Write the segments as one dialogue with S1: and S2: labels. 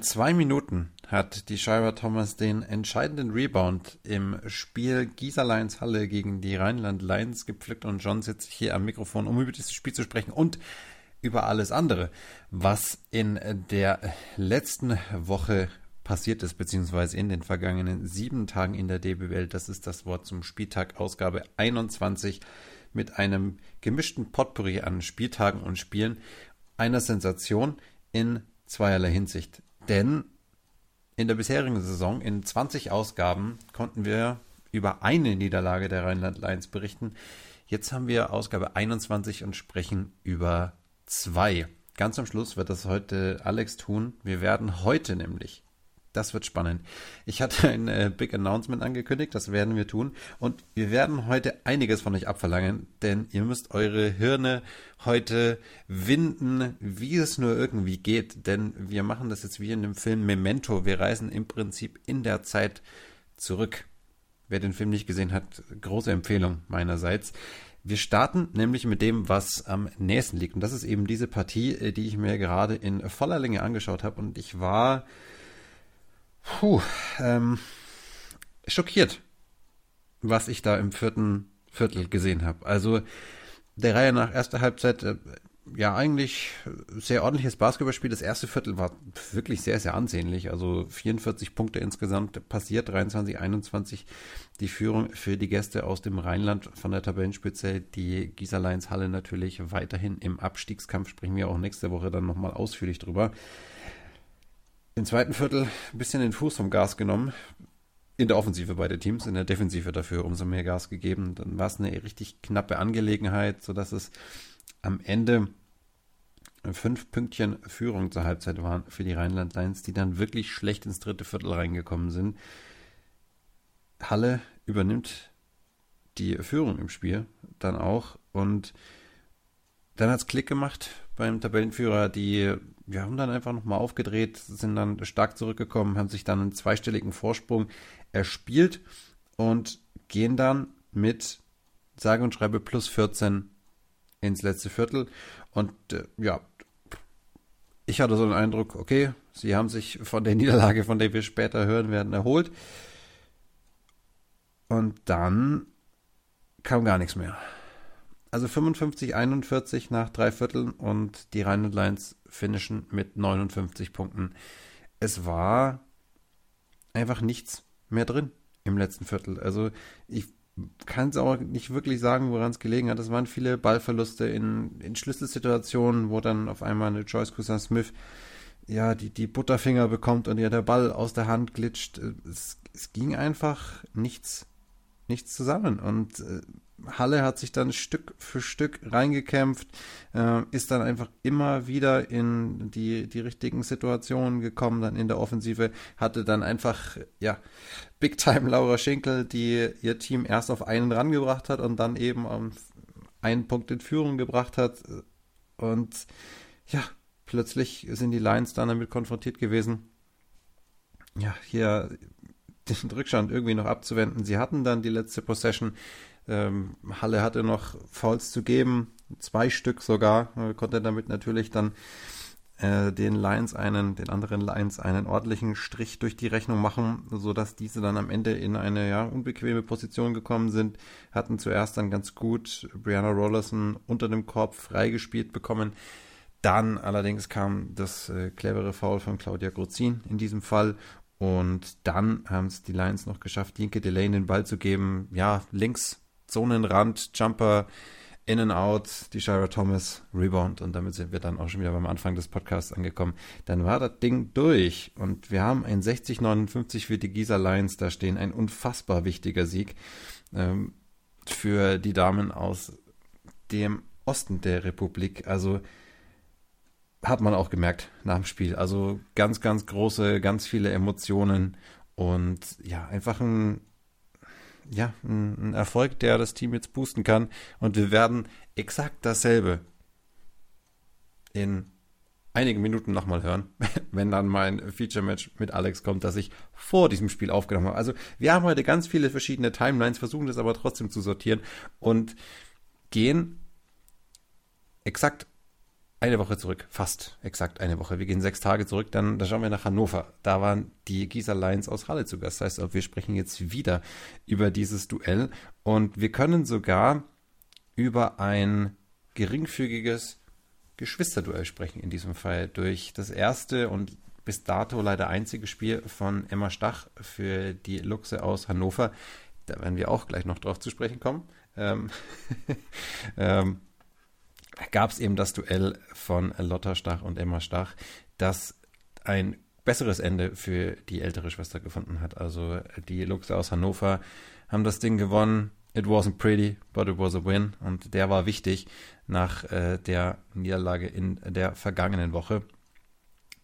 S1: Zwei Minuten hat die Shira Thomas den entscheidenden Rebound im Spiel Gießer Lions Halle gegen die Rheinland Lions gepflückt und John sitzt hier am Mikrofon, um über dieses Spiel zu sprechen und über alles andere, was in der letzten Woche passiert ist, beziehungsweise in den vergangenen sieben Tagen in der DBWL. Das ist das Wort zum Spieltag, Ausgabe 21 mit einem gemischten Potpourri an Spieltagen und Spielen. Einer Sensation in zweierlei Hinsicht. Denn in der bisherigen Saison, in 20 Ausgaben, konnten wir über eine Niederlage der Rheinland Lions berichten. Jetzt haben wir Ausgabe 21 und sprechen über zwei. Ganz am Schluss wird das heute Alex tun. Wir werden heute nämlich das wird spannend. Ich hatte ein äh, Big Announcement angekündigt, das werden wir tun. Und wir werden heute einiges von euch abverlangen, denn ihr müsst eure Hirne heute winden, wie es nur irgendwie geht. Denn wir machen das jetzt wie in dem Film Memento. Wir reisen im Prinzip in der Zeit zurück. Wer den Film nicht gesehen hat, große Empfehlung meinerseits. Wir starten nämlich mit dem, was am nächsten liegt. Und das ist eben diese Partie, äh, die ich mir gerade in voller Länge angeschaut habe. Und ich war puh, ähm, schockiert, was ich da im vierten Viertel gesehen habe. Also der Reihe nach erster Halbzeit, äh, ja eigentlich sehr ordentliches Basketballspiel. Das erste Viertel war wirklich sehr, sehr ansehnlich. Also 44 Punkte insgesamt passiert, 23, 21 die Führung für die Gäste aus dem Rheinland von der Tabellenspitze. Die Gießer Lions Halle natürlich weiterhin im Abstiegskampf. Sprechen wir auch nächste Woche dann nochmal ausführlich drüber im zweiten Viertel ein bisschen den Fuß vom Gas genommen. In der Offensive beide Teams, in der Defensive dafür umso mehr Gas gegeben. Dann war es eine richtig knappe Angelegenheit, sodass es am Ende fünf Pünktchen Führung zur Halbzeit waren für die Rheinland Lions, die dann wirklich schlecht ins dritte Viertel reingekommen sind. Halle übernimmt die Führung im Spiel dann auch und dann hat es Klick gemacht beim Tabellenführer. Die wir haben dann einfach nochmal aufgedreht, sind dann stark zurückgekommen, haben sich dann einen zweistelligen Vorsprung erspielt und gehen dann mit sage und schreibe plus 14 ins letzte Viertel. Und äh, ja, ich hatte so den Eindruck, okay, sie haben sich von der Niederlage, von der wir später hören werden, erholt. Und dann kam gar nichts mehr. Also 55, 41 nach drei Vierteln und die Rheinland Lions finishen mit 59 Punkten. Es war einfach nichts mehr drin im letzten Viertel. Also ich kann es auch nicht wirklich sagen, woran es gelegen hat. Es waren viele Ballverluste in, in Schlüsselsituationen, wo dann auf einmal eine Joyce Cousin Smith ja die, die Butterfinger bekommt und ihr der Ball aus der Hand glitscht. Es, es ging einfach nichts, nichts zusammen. Und äh, Halle hat sich dann Stück für Stück reingekämpft, äh, ist dann einfach immer wieder in die, die richtigen Situationen gekommen, dann in der Offensive, hatte dann einfach, ja, Big Time Laura Schinkel, die ihr Team erst auf einen rangebracht hat und dann eben um einen Punkt in Führung gebracht hat. Und ja, plötzlich sind die Lions dann damit konfrontiert gewesen. Ja, hier den Rückstand irgendwie noch abzuwenden. Sie hatten dann die letzte Possession ähm, Halle hatte noch Fouls zu geben, zwei Stück sogar, äh, konnte damit natürlich dann äh, den Lions einen, den anderen Lions einen ordentlichen Strich durch die Rechnung machen, sodass diese dann am Ende in eine ja, unbequeme Position gekommen sind, hatten zuerst dann ganz gut Brianna Rollerson unter dem Korb freigespielt bekommen. Dann allerdings kam das äh, clevere Foul von Claudia Grozin in diesem Fall und dann haben es die Lions noch geschafft, Linke Delay den Ball zu geben. Ja, links Zonenrand, Jumper, in and out, die Shira Thomas, Rebound und damit sind wir dann auch schon wieder beim Anfang des Podcasts angekommen. Dann war das Ding durch und wir haben ein 60-59 für die Gießer Lions da stehen, ein unfassbar wichtiger Sieg ähm, für die Damen aus dem Osten der Republik. Also hat man auch gemerkt nach dem Spiel. Also ganz, ganz große, ganz viele Emotionen und ja, einfach ein ja, ein, Erfolg, der das Team jetzt boosten kann. Und wir werden exakt dasselbe in einigen Minuten nochmal hören, wenn dann mein Feature-Match mit Alex kommt, das ich vor diesem Spiel aufgenommen habe. Also wir haben heute ganz viele verschiedene Timelines, versuchen das aber trotzdem zu sortieren und gehen exakt eine Woche zurück, fast exakt eine Woche. Wir gehen sechs Tage zurück, dann, dann schauen wir nach Hannover. Da waren die Gießer Lions aus Halle zu Gast. Das heißt, wir sprechen jetzt wieder über dieses Duell und wir können sogar über ein geringfügiges Geschwisterduell sprechen in diesem Fall. Durch das erste und bis dato leider einzige Spiel von Emma Stach für die Luchse aus Hannover. Da werden wir auch gleich noch drauf zu sprechen kommen. Ähm, ähm, gab es eben das Duell von Lotta Stach und Emma Stach, das ein besseres Ende für die ältere Schwester gefunden hat. Also die Luchse aus Hannover haben das Ding gewonnen. It wasn't pretty, but it was a win. Und der war wichtig nach äh, der Niederlage in der vergangenen Woche.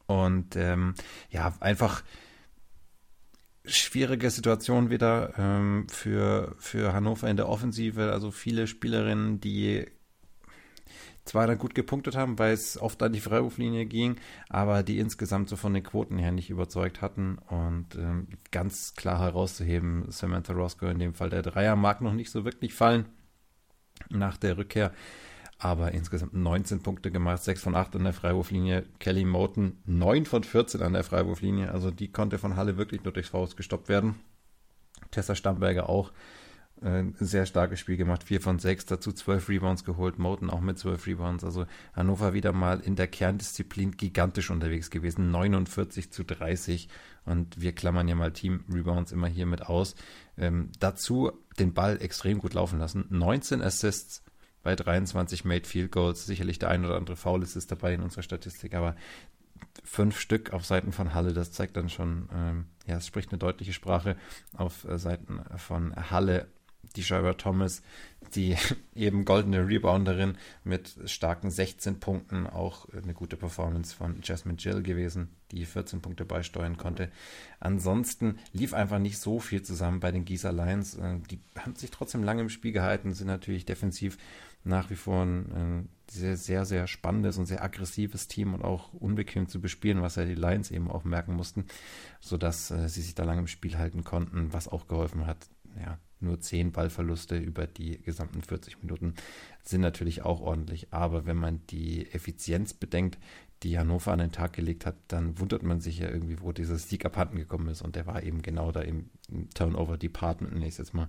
S1: Und ähm, ja, einfach schwierige Situation wieder ähm, für, für Hannover in der Offensive. Also viele Spielerinnen, die zwar dann gut gepunktet haben, weil es oft an die Freiwurflinie ging, aber die insgesamt so von den Quoten her nicht überzeugt hatten. Und ähm, ganz klar herauszuheben, Samantha Roscoe in dem Fall, der Dreier mag noch nicht so wirklich fallen nach der Rückkehr aber insgesamt 19 Punkte gemacht, 6 von 8 an der Freiwurflinie. Kelly Moten 9 von 14 an der Freiwurflinie, also die konnte von Halle wirklich nur durchs Faust gestoppt werden. Tessa Stamberger auch ein sehr starkes Spiel gemacht, 4 von 6, dazu 12 Rebounds geholt, Moten auch mit 12 Rebounds, also Hannover wieder mal in der Kerndisziplin gigantisch unterwegs gewesen, 49 zu 30 und wir klammern ja mal Team Rebounds immer hier mit aus. Ähm, dazu den Ball extrem gut laufen lassen, 19 Assists, bei 23 Made Field Goals. Sicherlich der ein oder andere Foul ist dabei in unserer Statistik, aber fünf Stück auf Seiten von Halle, das zeigt dann schon, ähm, ja, es spricht eine deutliche Sprache auf äh, Seiten von Halle. Die Schreiber Thomas, die eben goldene Rebounderin mit starken 16 Punkten, auch eine gute Performance von Jasmine Jill gewesen, die 14 Punkte beisteuern konnte. Ansonsten lief einfach nicht so viel zusammen bei den Gießer Lions. Äh, die haben sich trotzdem lange im Spiel gehalten, sind natürlich defensiv nach wie vor ein sehr, sehr, sehr spannendes und sehr aggressives Team und auch unbequem zu bespielen, was ja die Lions eben auch merken mussten, sodass äh, sie sich da lange im Spiel halten konnten, was auch geholfen hat. Ja, nur zehn Ballverluste über die gesamten 40 Minuten sind natürlich auch ordentlich. Aber wenn man die Effizienz bedenkt, die Hannover an den Tag gelegt hat, dann wundert man sich ja irgendwie, wo dieses Sieg abhanden gekommen ist. Und der war eben genau da im Turnover Department, nächstes Mal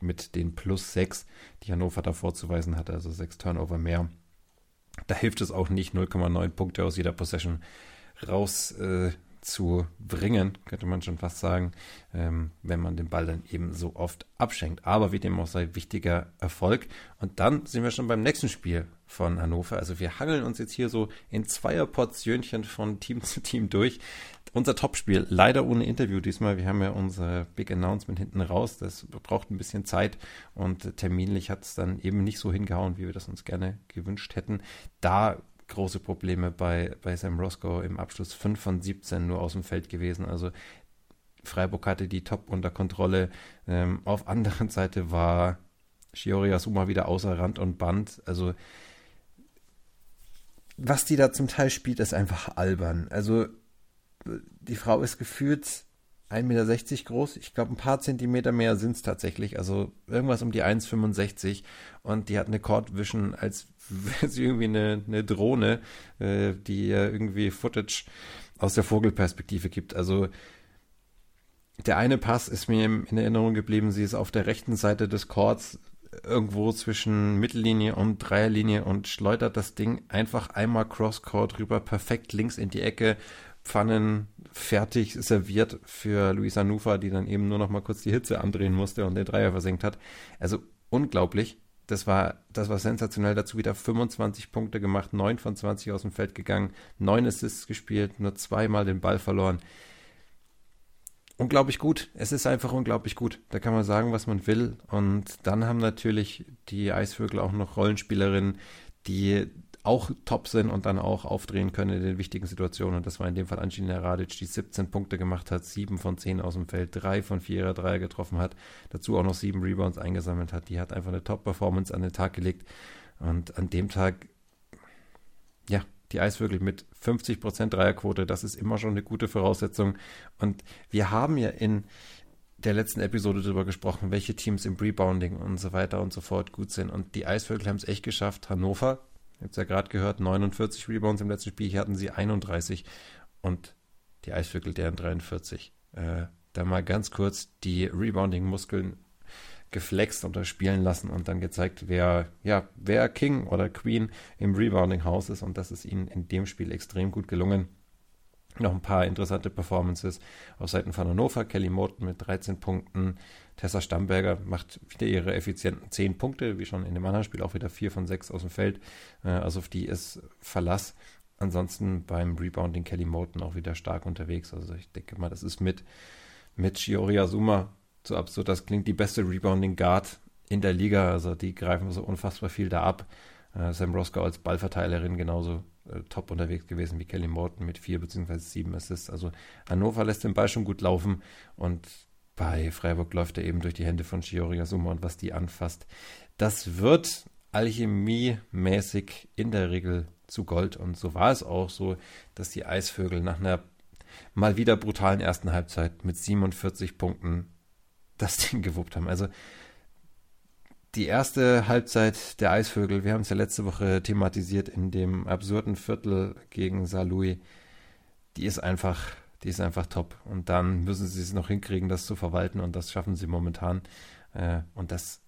S1: mit den plus sechs, die Hannover da vorzuweisen hatte, also sechs Turnover mehr. Da hilft es auch nicht, 0,9 Punkte aus jeder Possession raus äh, zu bringen, könnte man schon fast sagen, ähm, wenn man den Ball dann eben so oft abschenkt. Aber wie dem auch sei, wichtiger Erfolg. Und dann sind wir schon beim nächsten Spiel von Hannover. Also wir hangeln uns jetzt hier so in zweier Portionchen von Team zu Team durch. Unser Topspiel, leider ohne Interview diesmal. Wir haben ja unser Big Announcement hinten raus. Das braucht ein bisschen Zeit und terminlich hat es dann eben nicht so hingehauen, wie wir das uns gerne gewünscht hätten. Da große Probleme bei, bei Sam Roscoe im Abschluss 5 von 17 nur aus dem Feld gewesen. Also Freiburg hatte die Top unter Kontrolle. Ähm, auf anderen Seite war Shiori Asuma wieder außer Rand und Band. Also was die da zum Teil spielt, ist einfach albern. Also die Frau ist gefühlt 1,60 Meter groß. Ich glaube, ein paar Zentimeter mehr sind es tatsächlich. Also irgendwas um die 1,65. Und die hat eine Court Vision, als wäre sie irgendwie eine, eine Drohne, äh, die irgendwie Footage aus der Vogelperspektive gibt. Also der eine Pass ist mir in Erinnerung geblieben. Sie ist auf der rechten Seite des Courts irgendwo zwischen Mittellinie und Dreierlinie und schleudert das Ding einfach einmal Crosscourt rüber, perfekt links in die Ecke, Pfannen fertig serviert für Luisa Nufa, die dann eben nur noch mal kurz die Hitze andrehen musste und den Dreier versenkt hat. Also unglaublich. Das war, das war sensationell. Dazu wieder 25 Punkte gemacht, 9 von 20 aus dem Feld gegangen, 9 Assists gespielt, nur zweimal den Ball verloren. Unglaublich gut. Es ist einfach unglaublich gut. Da kann man sagen, was man will. Und dann haben natürlich die Eisvögel auch noch Rollenspielerinnen, die auch top sind und dann auch aufdrehen können in den wichtigen Situationen. Und das war in dem Fall Angelina Radic, die 17 Punkte gemacht hat, 7 von 10 aus dem Feld, 3 von 4 Dreier getroffen hat, dazu auch noch 7 Rebounds eingesammelt hat. Die hat einfach eine Top-Performance an den Tag gelegt. Und an dem Tag, ja, die Eisvögel mit 50% Dreierquote, das ist immer schon eine gute Voraussetzung. Und wir haben ja in der letzten Episode darüber gesprochen, welche Teams im Rebounding und so weiter und so fort gut sind. Und die Eisvögel haben es echt geschafft, Hannover Ihr habt es ja gerade gehört, 49 Rebounds im letzten Spiel. Hier hatten sie 31 und die Eisvögel deren 43. Äh, da mal ganz kurz die Rebounding-Muskeln geflext oder spielen lassen und dann gezeigt, wer, ja, wer King oder Queen im Rebounding-Haus ist und das ist ihnen in dem Spiel extrem gut gelungen. Noch ein paar interessante Performances auf Seiten von Hannover. Kelly Morton mit 13 Punkten. Tessa Stamberger macht wieder ihre effizienten 10 Punkte, wie schon in dem anderen Spiel auch wieder 4 von 6 aus dem Feld. Äh, also auf die ist Verlass. Ansonsten beim Rebounding Kelly Morton auch wieder stark unterwegs. Also ich denke mal, das ist mit, mit Shiori Azuma so absurd das klingt, die beste Rebounding Guard in der Liga. Also die greifen so unfassbar viel da ab. Äh, Sam Roscoe als Ballverteilerin genauso äh, top unterwegs gewesen wie Kelly Morton mit vier bzw. sieben Assists. Also Hannover lässt den Ball schon gut laufen und bei Freiburg läuft er eben durch die Hände von Shiori Azuma und was die anfasst. Das wird alchemiemäßig in der Regel zu Gold und so war es auch so, dass die Eisvögel nach einer mal wieder brutalen ersten Halbzeit mit 47 Punkten das Ding gewuppt haben. Also die erste Halbzeit der Eisvögel, wir haben es ja letzte Woche thematisiert in dem absurden Viertel gegen Saarlouis, die ist einfach, die ist einfach top. Und dann müssen sie es noch hinkriegen, das zu verwalten und das schaffen sie momentan. Äh, und das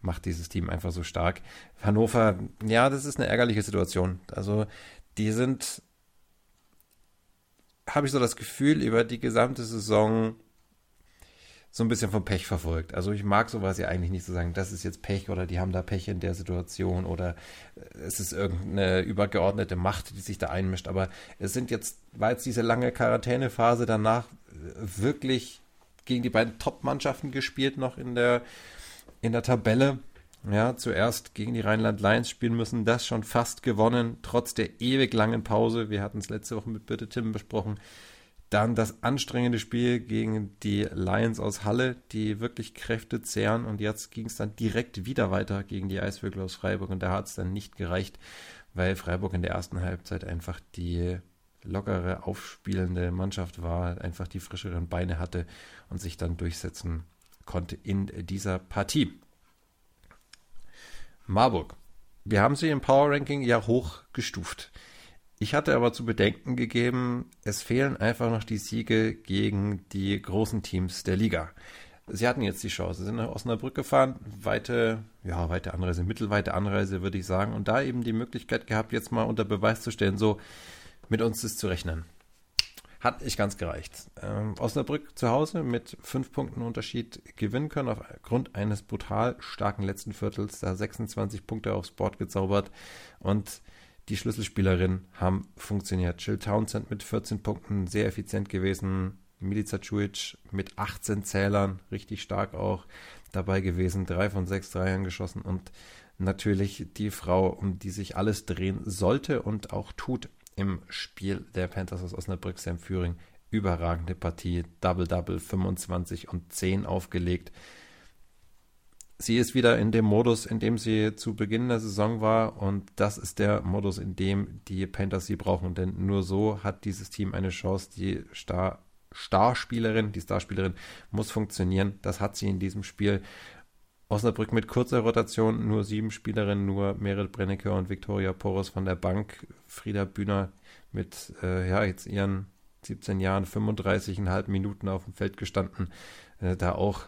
S1: macht dieses Team einfach so stark. Hannover, ja, das ist eine ärgerliche Situation. Also die sind, habe ich so das Gefühl, über die gesamte Saison so ein bisschen vom Pech verfolgt. Also ich mag sowas ja eigentlich nicht zu sagen, das ist jetzt Pech oder die haben da Pech in der Situation oder äh, es ist irgendeine übergeordnete Macht, die sich da einmischt. Aber es sind jetzt, war jetzt diese lange Quarantänephase danach äh, wirklich gegen die beiden Top-Mannschaften gespielt noch in der, in der Tabelle. Ja, zuerst gegen die Rheinland Lions spielen müssen, das schon fast gewonnen, trotz der ewig langen Pause. Wir hatten es letzte Woche mit Birte Tim besprochen dann das anstrengende Spiel gegen die Lions aus Halle, die wirklich Kräfte zehren. Und jetzt ging es dann direkt wieder weiter gegen die Eisvögel aus Freiburg. Und da hat es dann nicht gereicht, weil Freiburg in der ersten Halbzeit einfach die lockere, aufspielende Mannschaft war, einfach die frischeren Beine hatte und sich dann durchsetzen konnte in dieser Partie. Marburg. Wir haben sie im Power Ranking ja hochgestuft. Ich hatte aber zu bedenken gegeben, es fehlen einfach noch die Siege gegen die großen Teams der Liga. Sie hatten jetzt die Chance, sind nach Osnabrück gefahren, weite, ja, weite Anreise, mittelweite Anreise, würde ich sagen, und da eben die Möglichkeit gehabt, jetzt mal unter Beweis zu stellen, so mit uns ist zu rechnen. Hat nicht ganz gereicht. Ähm, Osnabrück zu Hause mit fünf Punkten Unterschied gewinnen können aufgrund eines brutal starken letzten Viertels, da 26 Punkte aufs Board gezaubert und die Schlüsselspielerinnen haben funktioniert. Jill Townsend mit 14 Punkten, sehr effizient gewesen. Milica Cuic mit 18 Zählern, richtig stark auch dabei gewesen. Drei von sechs Dreiern geschossen und natürlich die Frau, um die sich alles drehen sollte und auch tut im Spiel der Panthers aus Osnabrück, Sam Führing. Überragende Partie, Double-Double, 25 und 10 aufgelegt sie ist wieder in dem Modus, in dem sie zu Beginn der Saison war und das ist der Modus, in dem die Panthers sie brauchen, denn nur so hat dieses Team eine Chance, die Star Starspielerin, die Starspielerin muss funktionieren. Das hat sie in diesem Spiel. Osnabrück mit kurzer Rotation, nur sieben Spielerinnen, nur Merit Brennecke und Viktoria Poros von der Bank. Frieda Bühner mit äh, ja, jetzt ihren 17 Jahren, 35,5 Minuten auf dem Feld gestanden. Äh, da auch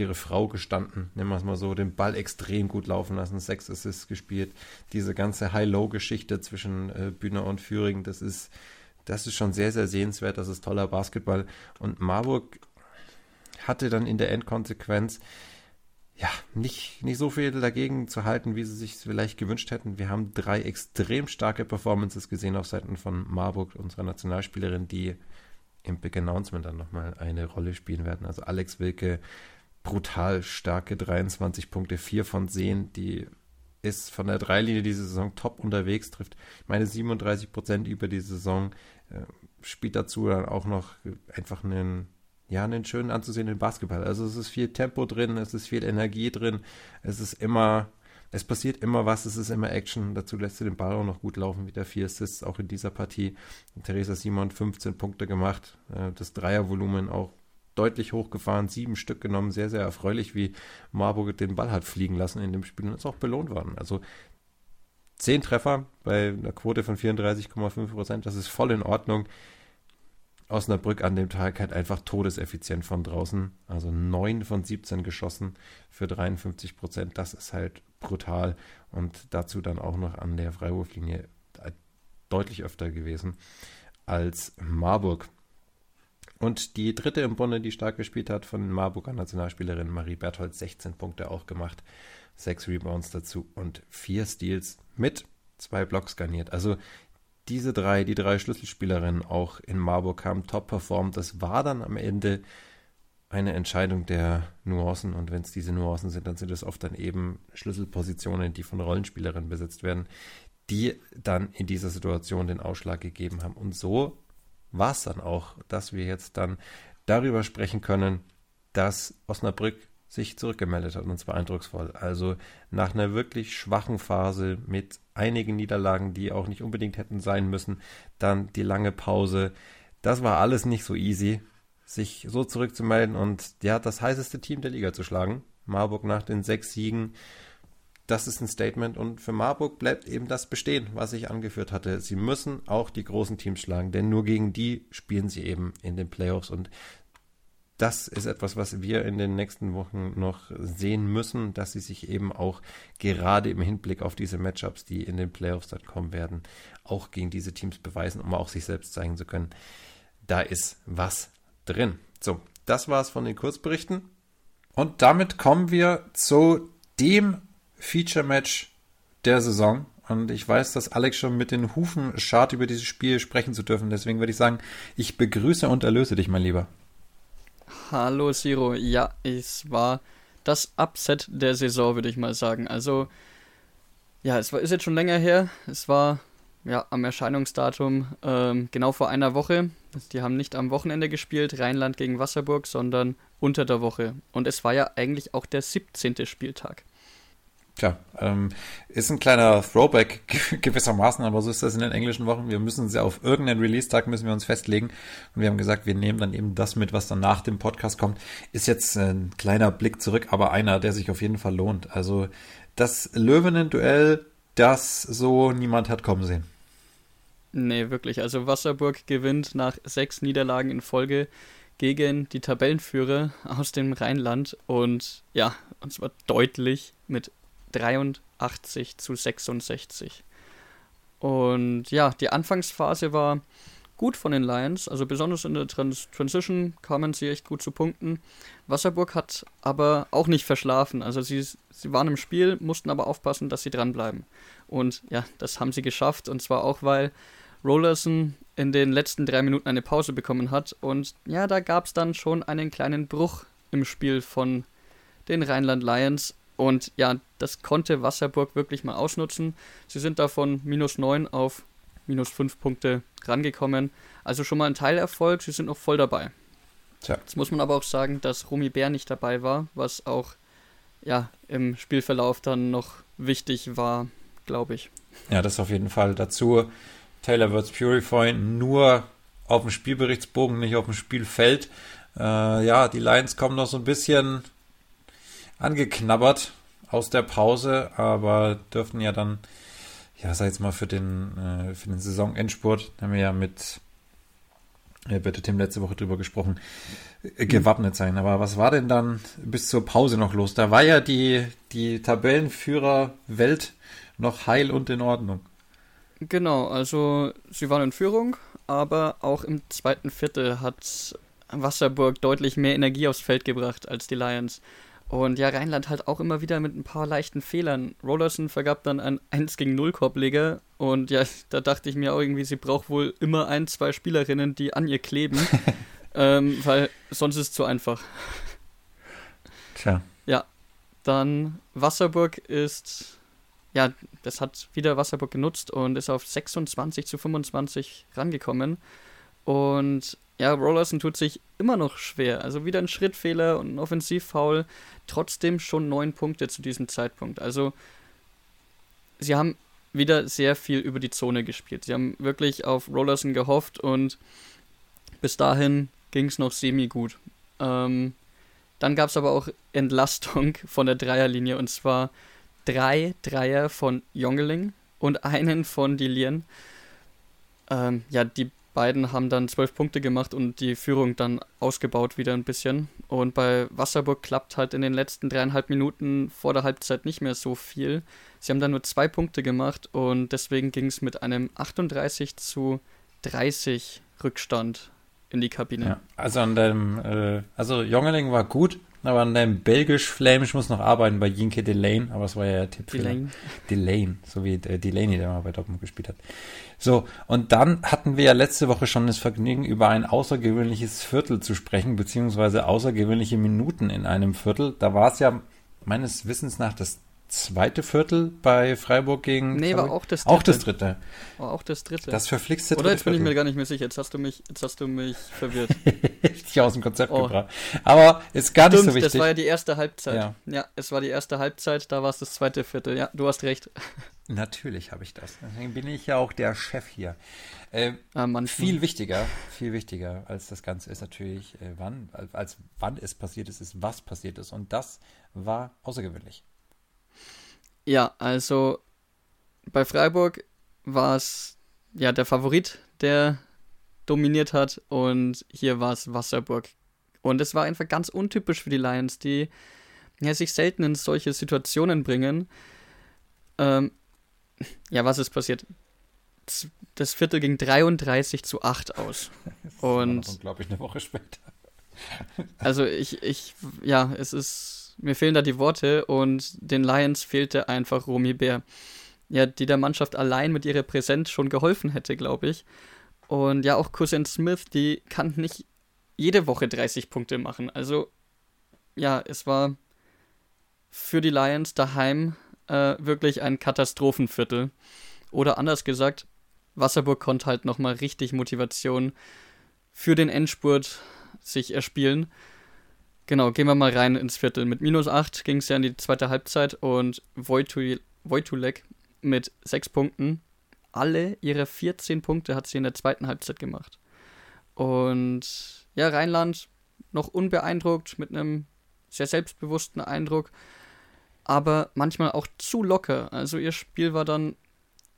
S1: ihre Frau gestanden, nennen wir es mal so, den Ball extrem gut laufen lassen, sechs Assists gespielt. Diese ganze High-Low-Geschichte zwischen äh, Bühner und Führing, das ist, das ist schon sehr, sehr sehenswert, das ist toller Basketball. Und Marburg hatte dann in der Endkonsequenz ja, nicht, nicht so viel dagegen zu halten, wie sie sich vielleicht gewünscht hätten. Wir haben drei extrem starke Performances gesehen auf Seiten von Marburg, unserer Nationalspielerin, die im Big Announcement dann nochmal eine Rolle spielen werden. Also Alex Wilke, brutal starke 23 Punkte, 4 von 10. Die ist von der Dreilinie diese Saison top unterwegs, trifft meine 37 Prozent über die Saison, äh, spielt dazu dann auch noch einfach einen, ja, einen schönen anzusehenden Basketball. Also es ist viel Tempo drin, es ist viel Energie drin, es ist immer, es passiert immer was, es ist immer Action. Dazu lässt sie den Ball auch noch gut laufen, wieder vier Assists auch in dieser Partie. Theresa Simon 15 Punkte gemacht, äh, das Dreiervolumen auch deutlich hochgefahren, sieben Stück genommen, sehr, sehr erfreulich, wie Marburg den Ball hat fliegen lassen in dem Spiel und ist auch belohnt worden. Also Zehn Treffer bei einer Quote von 34,5 Prozent, das ist voll in Ordnung. Osnabrück an dem Tag halt einfach todeseffizient von draußen. Also 9 von 17 geschossen für 53 Prozent. Das ist halt brutal. Und dazu dann auch noch an der Freiwurflinie deutlich öfter gewesen als Marburg. Und die dritte im Bunde, die stark gespielt hat, von Marburger Nationalspielerin Marie Berthold, 16 Punkte auch gemacht, sechs Rebounds dazu und vier Steals mit zwei Blocks garniert. Also diese drei, die drei Schlüsselspielerinnen auch in Marburg haben top performt. Das war dann am Ende eine Entscheidung der Nuancen und wenn es diese Nuancen sind, dann sind es oft dann eben Schlüsselpositionen, die von Rollenspielerinnen besetzt werden, die dann in dieser Situation den Ausschlag gegeben haben. Und so war es dann auch, dass wir jetzt dann darüber sprechen können, dass Osnabrück sich zurückgemeldet hat und zwar eindrucksvoll. Also nach einer wirklich schwachen Phase mit einigen Niederlagen, die auch nicht unbedingt hätten sein müssen, dann die lange Pause. Das war alles nicht so easy, sich so zurückzumelden und ja, das heißeste Team der Liga zu schlagen. Marburg nach den sechs Siegen das ist ein Statement und für Marburg bleibt eben das bestehen, was ich angeführt hatte. Sie müssen auch die großen Teams schlagen, denn nur gegen die spielen sie eben in den Playoffs und das ist etwas, was wir in den nächsten Wochen noch sehen müssen, dass sie sich eben auch gerade im Hinblick auf diese Matchups, die in den Playoffs dann kommen werden, auch gegen diese Teams beweisen, um auch sich selbst zeigen zu können. Da ist was drin. So, das war's von den Kurzberichten. Und damit kommen wir zu dem Feature-Match der Saison. Und ich weiß, dass Alex schon mit den Hufen schart, über dieses Spiel sprechen zu dürfen. Deswegen würde ich sagen, ich begrüße und erlöse dich, mein Lieber.
S2: Hallo, Siro. Ja, es war das Upset der Saison, würde ich mal sagen. Also, ja, es war, ist jetzt schon länger her. Es war ja am Erscheinungsdatum ähm, genau vor einer Woche. Die haben nicht am Wochenende gespielt, Rheinland gegen Wasserburg, sondern unter der Woche. Und es war ja eigentlich auch der 17. Spieltag.
S1: Tja, ähm, ist ein kleiner Throwback gewissermaßen, aber so ist das in den englischen Wochen. Wir müssen sie auf irgendeinen Release-Tag müssen wir uns festlegen. Und wir haben gesagt, wir nehmen dann eben das mit, was dann nach dem Podcast kommt. Ist jetzt ein kleiner Blick zurück, aber einer, der sich auf jeden Fall lohnt. Also das Löwenen-Duell, das so niemand hat kommen sehen.
S2: Nee, wirklich. Also Wasserburg gewinnt nach sechs Niederlagen in Folge gegen die Tabellenführer aus dem Rheinland und ja, und zwar deutlich mit 83 zu 66. Und ja, die Anfangsphase war gut von den Lions, also besonders in der Trans Transition kamen sie echt gut zu Punkten. Wasserburg hat aber auch nicht verschlafen, also sie, sie waren im Spiel, mussten aber aufpassen, dass sie dranbleiben. Und ja, das haben sie geschafft und zwar auch, weil Rollerson in den letzten drei Minuten eine Pause bekommen hat und ja, da gab es dann schon einen kleinen Bruch im Spiel von den Rheinland Lions und ja, das konnte Wasserburg wirklich mal ausnutzen. Sie sind da von minus 9 auf minus 5 Punkte rangekommen. Also schon mal ein Teilerfolg, sie sind noch voll dabei. Tja. Jetzt muss man aber auch sagen, dass Romy Bär nicht dabei war, was auch ja, im Spielverlauf dann noch wichtig war, glaube ich.
S1: Ja, das auf jeden Fall. Dazu Taylor Words Purify nur auf dem Spielberichtsbogen, nicht auf dem Spielfeld. Äh, ja, die Lions kommen noch so ein bisschen angeknabbert aus der Pause, aber dürften ja dann, ja, sag jetzt mal, für den, äh, für den Saisonendspurt, haben wir ja mit äh, Bitte Tim letzte Woche drüber gesprochen, äh, gewappnet sein. Aber was war denn dann bis zur Pause noch los? Da war ja die, die Tabellenführer-Welt noch heil und in Ordnung.
S2: Genau, also sie waren in Führung, aber auch im zweiten Viertel hat Wasserburg deutlich mehr Energie aufs Feld gebracht als die Lions. Und ja, Rheinland halt auch immer wieder mit ein paar leichten Fehlern. Rollerson vergab dann einen 1 gegen 0 Korbleger und ja, da dachte ich mir auch irgendwie, sie braucht wohl immer ein, zwei Spielerinnen, die an ihr kleben, ähm, weil sonst ist es zu einfach. Tja. Ja, dann Wasserburg ist, ja, das hat wieder Wasserburg genutzt und ist auf 26 zu 25 rangekommen. Und ja, Rollerson tut sich immer noch schwer. Also wieder ein Schrittfehler und ein Offensivfoul. Trotzdem schon neun Punkte zu diesem Zeitpunkt. Also sie haben wieder sehr viel über die Zone gespielt. Sie haben wirklich auf Rollerson gehofft und bis dahin ging es noch semi-gut. Ähm, dann gab es aber auch Entlastung von der Dreierlinie und zwar drei Dreier von Jongeling, und einen von Dilien. Ähm, ja, die beiden haben dann zwölf Punkte gemacht und die Führung dann ausgebaut wieder ein bisschen. Und bei Wasserburg klappt halt in den letzten dreieinhalb Minuten vor der Halbzeit nicht mehr so viel. Sie haben dann nur zwei Punkte gemacht und deswegen ging es mit einem 38 zu 30 Rückstand in die Kabine.
S1: Ja, also an dem, äh, also Jongeling war gut, aber an dem belgisch-flämisch muss noch arbeiten bei Jinke Delane, aber es war ja der Tipp
S2: Delane.
S1: Delane, so wie äh, Delaney, der mal bei Dortmund gespielt hat. So, und dann hatten wir ja letzte Woche schon das Vergnügen, über ein außergewöhnliches Viertel zu sprechen, beziehungsweise außergewöhnliche Minuten in einem Viertel. Da war es ja meines Wissens nach das zweite Viertel bei Freiburg gegen.
S2: Nee, war auch das dritte.
S1: Auch das dritte.
S2: War auch das dritte.
S1: Das verflixte dritte.
S2: Oder jetzt bin ich mir gar nicht mehr sicher. Jetzt hast du mich, jetzt hast du mich verwirrt.
S1: Dich aus dem Konzept oh. gebracht. Aber ist gar Stimmt, nicht so wichtig.
S2: Das war ja die erste Halbzeit. Ja. ja, es war die erste Halbzeit, da war es das zweite Viertel. Ja, du hast recht.
S1: Natürlich habe ich das. Deswegen bin ich ja auch der Chef hier. Äh, ah, viel wichtiger, viel wichtiger als das Ganze ist natürlich, äh, wann, als wann es passiert ist, ist was passiert ist. Und das war außergewöhnlich.
S2: Ja, also bei Freiburg war es ja der Favorit, der dominiert hat und hier war es Wasserburg. Und es war einfach ganz untypisch für die Lions, die ja, sich selten in solche Situationen bringen. Ähm, ja, was ist passiert? Das Viertel ging 33 zu 8 aus.
S1: Das und unglaublich eine Woche später.
S2: also ich, ich, ja, es ist mir fehlen da die Worte und den Lions fehlte einfach Romy Bär. Ja, die der Mannschaft allein mit ihrer Präsenz schon geholfen hätte, glaube ich. Und ja, auch Cousin Smith, die kann nicht jede Woche 30 Punkte machen. Also, ja, es war für die Lions daheim äh, wirklich ein Katastrophenviertel. Oder anders gesagt, Wasserburg konnte halt nochmal richtig Motivation für den Endspurt sich erspielen. Genau, gehen wir mal rein ins Viertel. Mit minus 8 ging es ja in die zweite Halbzeit und Wojtulek mit 6 Punkten. Alle ihre 14 Punkte hat sie in der zweiten Halbzeit gemacht. Und ja, Rheinland noch unbeeindruckt mit einem sehr selbstbewussten Eindruck, aber manchmal auch zu locker. Also ihr Spiel war dann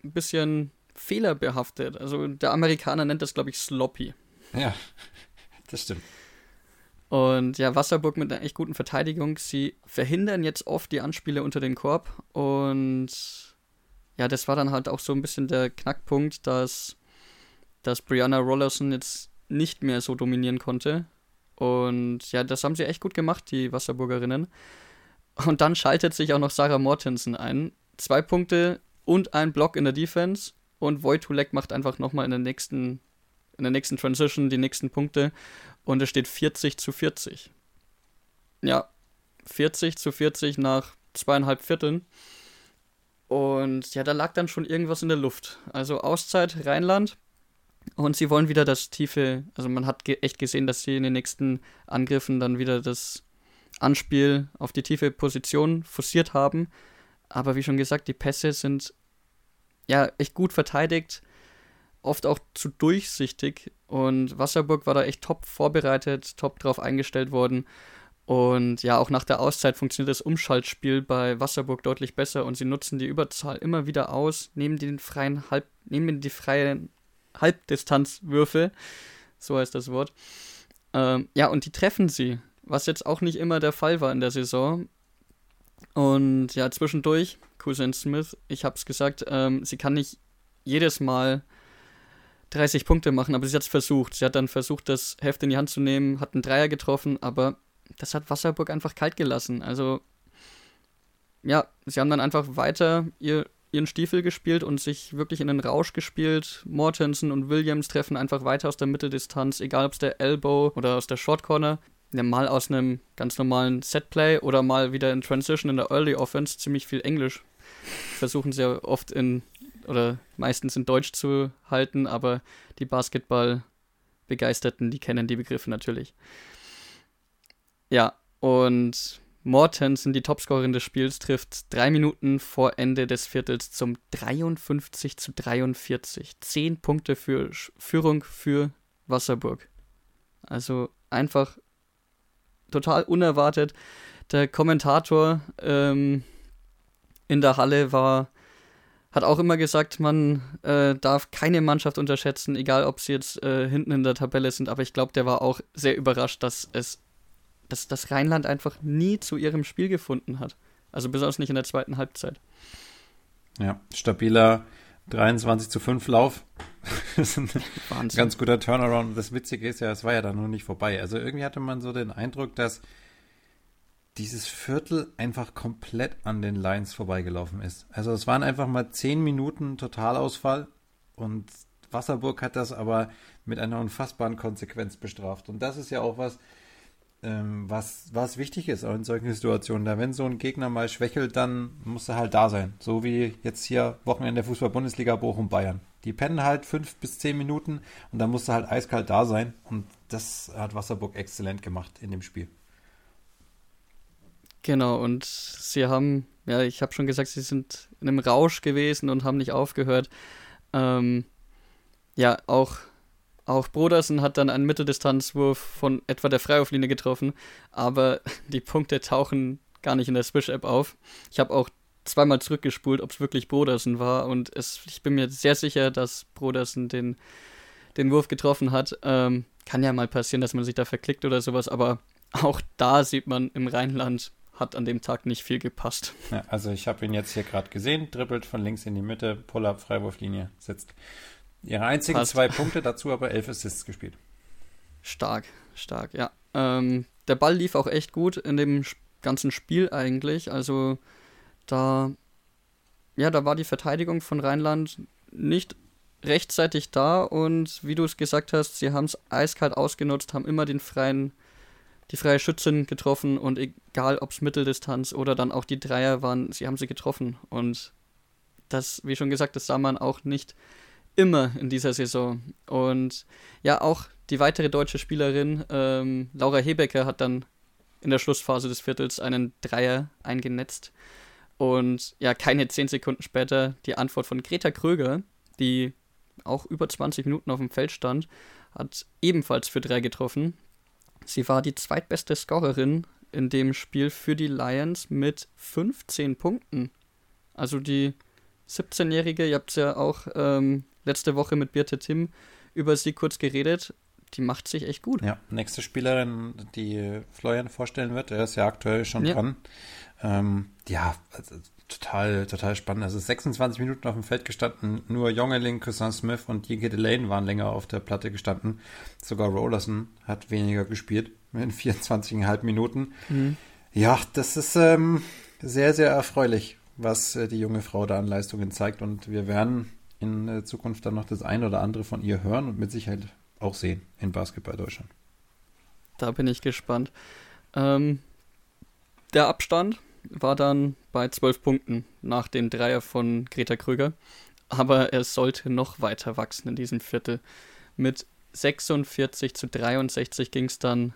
S2: ein bisschen fehlerbehaftet. Also der Amerikaner nennt das, glaube ich, sloppy.
S1: Ja, das stimmt.
S2: Und ja, Wasserburg mit einer echt guten Verteidigung. Sie verhindern jetzt oft die Anspiele unter den Korb. Und ja, das war dann halt auch so ein bisschen der Knackpunkt, dass, dass Brianna Rollerson jetzt nicht mehr so dominieren konnte. Und ja, das haben sie echt gut gemacht, die Wasserburgerinnen. Und dann schaltet sich auch noch Sarah Mortensen ein. Zwei Punkte und ein Block in der Defense. Und Wojtulek macht einfach nochmal in der nächsten in der nächsten Transition die nächsten Punkte und es steht 40 zu 40. Ja, 40 zu 40 nach zweieinhalb Vierteln. Und ja, da lag dann schon irgendwas in der Luft. Also Auszeit Rheinland. Und sie wollen wieder das tiefe, also man hat ge echt gesehen, dass sie in den nächsten Angriffen dann wieder das Anspiel auf die tiefe Position forciert haben. Aber wie schon gesagt, die Pässe sind ja echt gut verteidigt oft auch zu durchsichtig und Wasserburg war da echt top vorbereitet, top drauf eingestellt worden. Und ja, auch nach der Auszeit funktioniert das Umschaltspiel bei Wasserburg deutlich besser und sie nutzen die Überzahl immer wieder aus, nehmen den freien Halb, nehmen die freien Halbdistanzwürfe, so heißt das Wort. Ähm, ja, und die treffen sie, was jetzt auch nicht immer der Fall war in der Saison. Und ja, zwischendurch, Cousin Smith, ich hab's gesagt, ähm, sie kann nicht jedes Mal 30 Punkte machen, aber sie hat es versucht. Sie hat dann versucht, das Heft in die Hand zu nehmen, hat einen Dreier getroffen, aber das hat Wasserburg einfach kalt gelassen. Also, ja, sie haben dann einfach weiter ihr, ihren Stiefel gespielt und sich wirklich in den Rausch gespielt. Mortensen und Williams treffen einfach weiter aus der Mitteldistanz, egal ob es der Elbow oder aus der Short Corner. Ja, mal aus einem ganz normalen Setplay oder mal wieder in Transition in der Early Offense, ziemlich viel Englisch. Versuchen sie ja oft in oder meistens in Deutsch zu halten, aber die Basketball-Begeisterten, die kennen die Begriffe natürlich. Ja, und Mortensen, die Topscorerin des Spiels, trifft drei Minuten vor Ende des Viertels zum 53 zu 43. Zehn Punkte für Führung für Wasserburg. Also einfach total unerwartet. Der Kommentator ähm, in der Halle war hat auch immer gesagt, man äh, darf keine Mannschaft unterschätzen, egal ob sie jetzt äh, hinten in der Tabelle sind. Aber ich glaube, der war auch sehr überrascht, dass es, dass das Rheinland einfach nie zu ihrem Spiel gefunden hat. Also besonders nicht in der zweiten Halbzeit.
S1: Ja, stabiler 23 zu 5 Lauf. das ist ein Wahnsinn. ganz guter Turnaround. Das Witzige ist ja, es war ja dann noch nicht vorbei. Also irgendwie hatte man so den Eindruck, dass dieses Viertel einfach komplett an den Lines vorbeigelaufen ist. Also es waren einfach mal 10 Minuten Totalausfall und Wasserburg hat das aber mit einer unfassbaren Konsequenz bestraft. Und das ist ja auch was, ähm, was, was wichtig ist auch in solchen Situationen. Da wenn so ein Gegner mal schwächelt, dann muss er halt da sein. So wie jetzt hier Wochenende Fußball-Bundesliga Bochum-Bayern. Die pennen halt fünf bis zehn Minuten und dann muss er halt eiskalt da sein. Und das hat Wasserburg exzellent gemacht in dem Spiel.
S2: Genau, und sie haben, ja, ich habe schon gesagt, sie sind in einem Rausch gewesen und haben nicht aufgehört. Ähm, ja, auch auch Brodersen hat dann einen Mitteldistanzwurf von etwa der Freiwurflinie getroffen, aber die Punkte tauchen gar nicht in der Swish-App auf. Ich habe auch zweimal zurückgespult, ob es wirklich Brodersen war und es, ich bin mir sehr sicher, dass Brodersen den, den Wurf getroffen hat. Ähm, kann ja mal passieren, dass man sich da verklickt oder sowas, aber auch da sieht man im Rheinland hat an dem Tag nicht viel gepasst.
S1: Ja, also ich habe ihn jetzt hier gerade gesehen, dribbelt von links in die Mitte, Pull-up, Freiwurflinie, sitzt. Ihre einzigen Passt. zwei Punkte, dazu aber elf Assists gespielt.
S2: Stark, stark, ja. Ähm, der Ball lief auch echt gut in dem ganzen Spiel eigentlich. Also da, ja, da war die Verteidigung von Rheinland nicht rechtzeitig da und wie du es gesagt hast, sie haben es eiskalt ausgenutzt, haben immer den freien, die freie Schützin getroffen und egal ob es Mitteldistanz oder dann auch die Dreier waren, sie haben sie getroffen und das, wie schon gesagt, das sah man auch nicht immer in dieser Saison. Und ja, auch die weitere deutsche Spielerin, ähm, Laura Hebecker, hat dann in der Schlussphase des Viertels einen Dreier eingenetzt. Und ja, keine zehn Sekunden später die Antwort von Greta Kröger, die auch über 20 Minuten auf dem Feld stand, hat ebenfalls für drei getroffen. Sie war die zweitbeste Scorerin in dem Spiel für die Lions mit 15 Punkten. Also die 17-Jährige, ihr habt es ja auch ähm, letzte Woche mit Birte Tim über sie kurz geredet. Die macht sich echt gut.
S1: Ja, nächste Spielerin, die Florian vorstellen wird, er ist ja aktuell schon ja. dran. Ähm, ja, also, total, total spannend. Also 26 Minuten auf dem Feld gestanden. Nur Jongeling, Cousin Smith und Yinke Delane waren länger auf der Platte gestanden. Sogar Rollerson hat weniger gespielt in 24,5 Minuten. Mhm. Ja, das ist ähm, sehr, sehr erfreulich, was äh, die junge Frau da an Leistungen zeigt. Und wir werden in Zukunft dann noch das eine oder andere von ihr hören und mit Sicherheit auch sehen in Basketball Deutschland.
S2: Da bin ich gespannt. Ähm, der Abstand war dann bei zwölf Punkten nach dem Dreier von Greta Krüger. Aber er sollte noch weiter wachsen in diesem Viertel. Mit 46 zu 63 ging es dann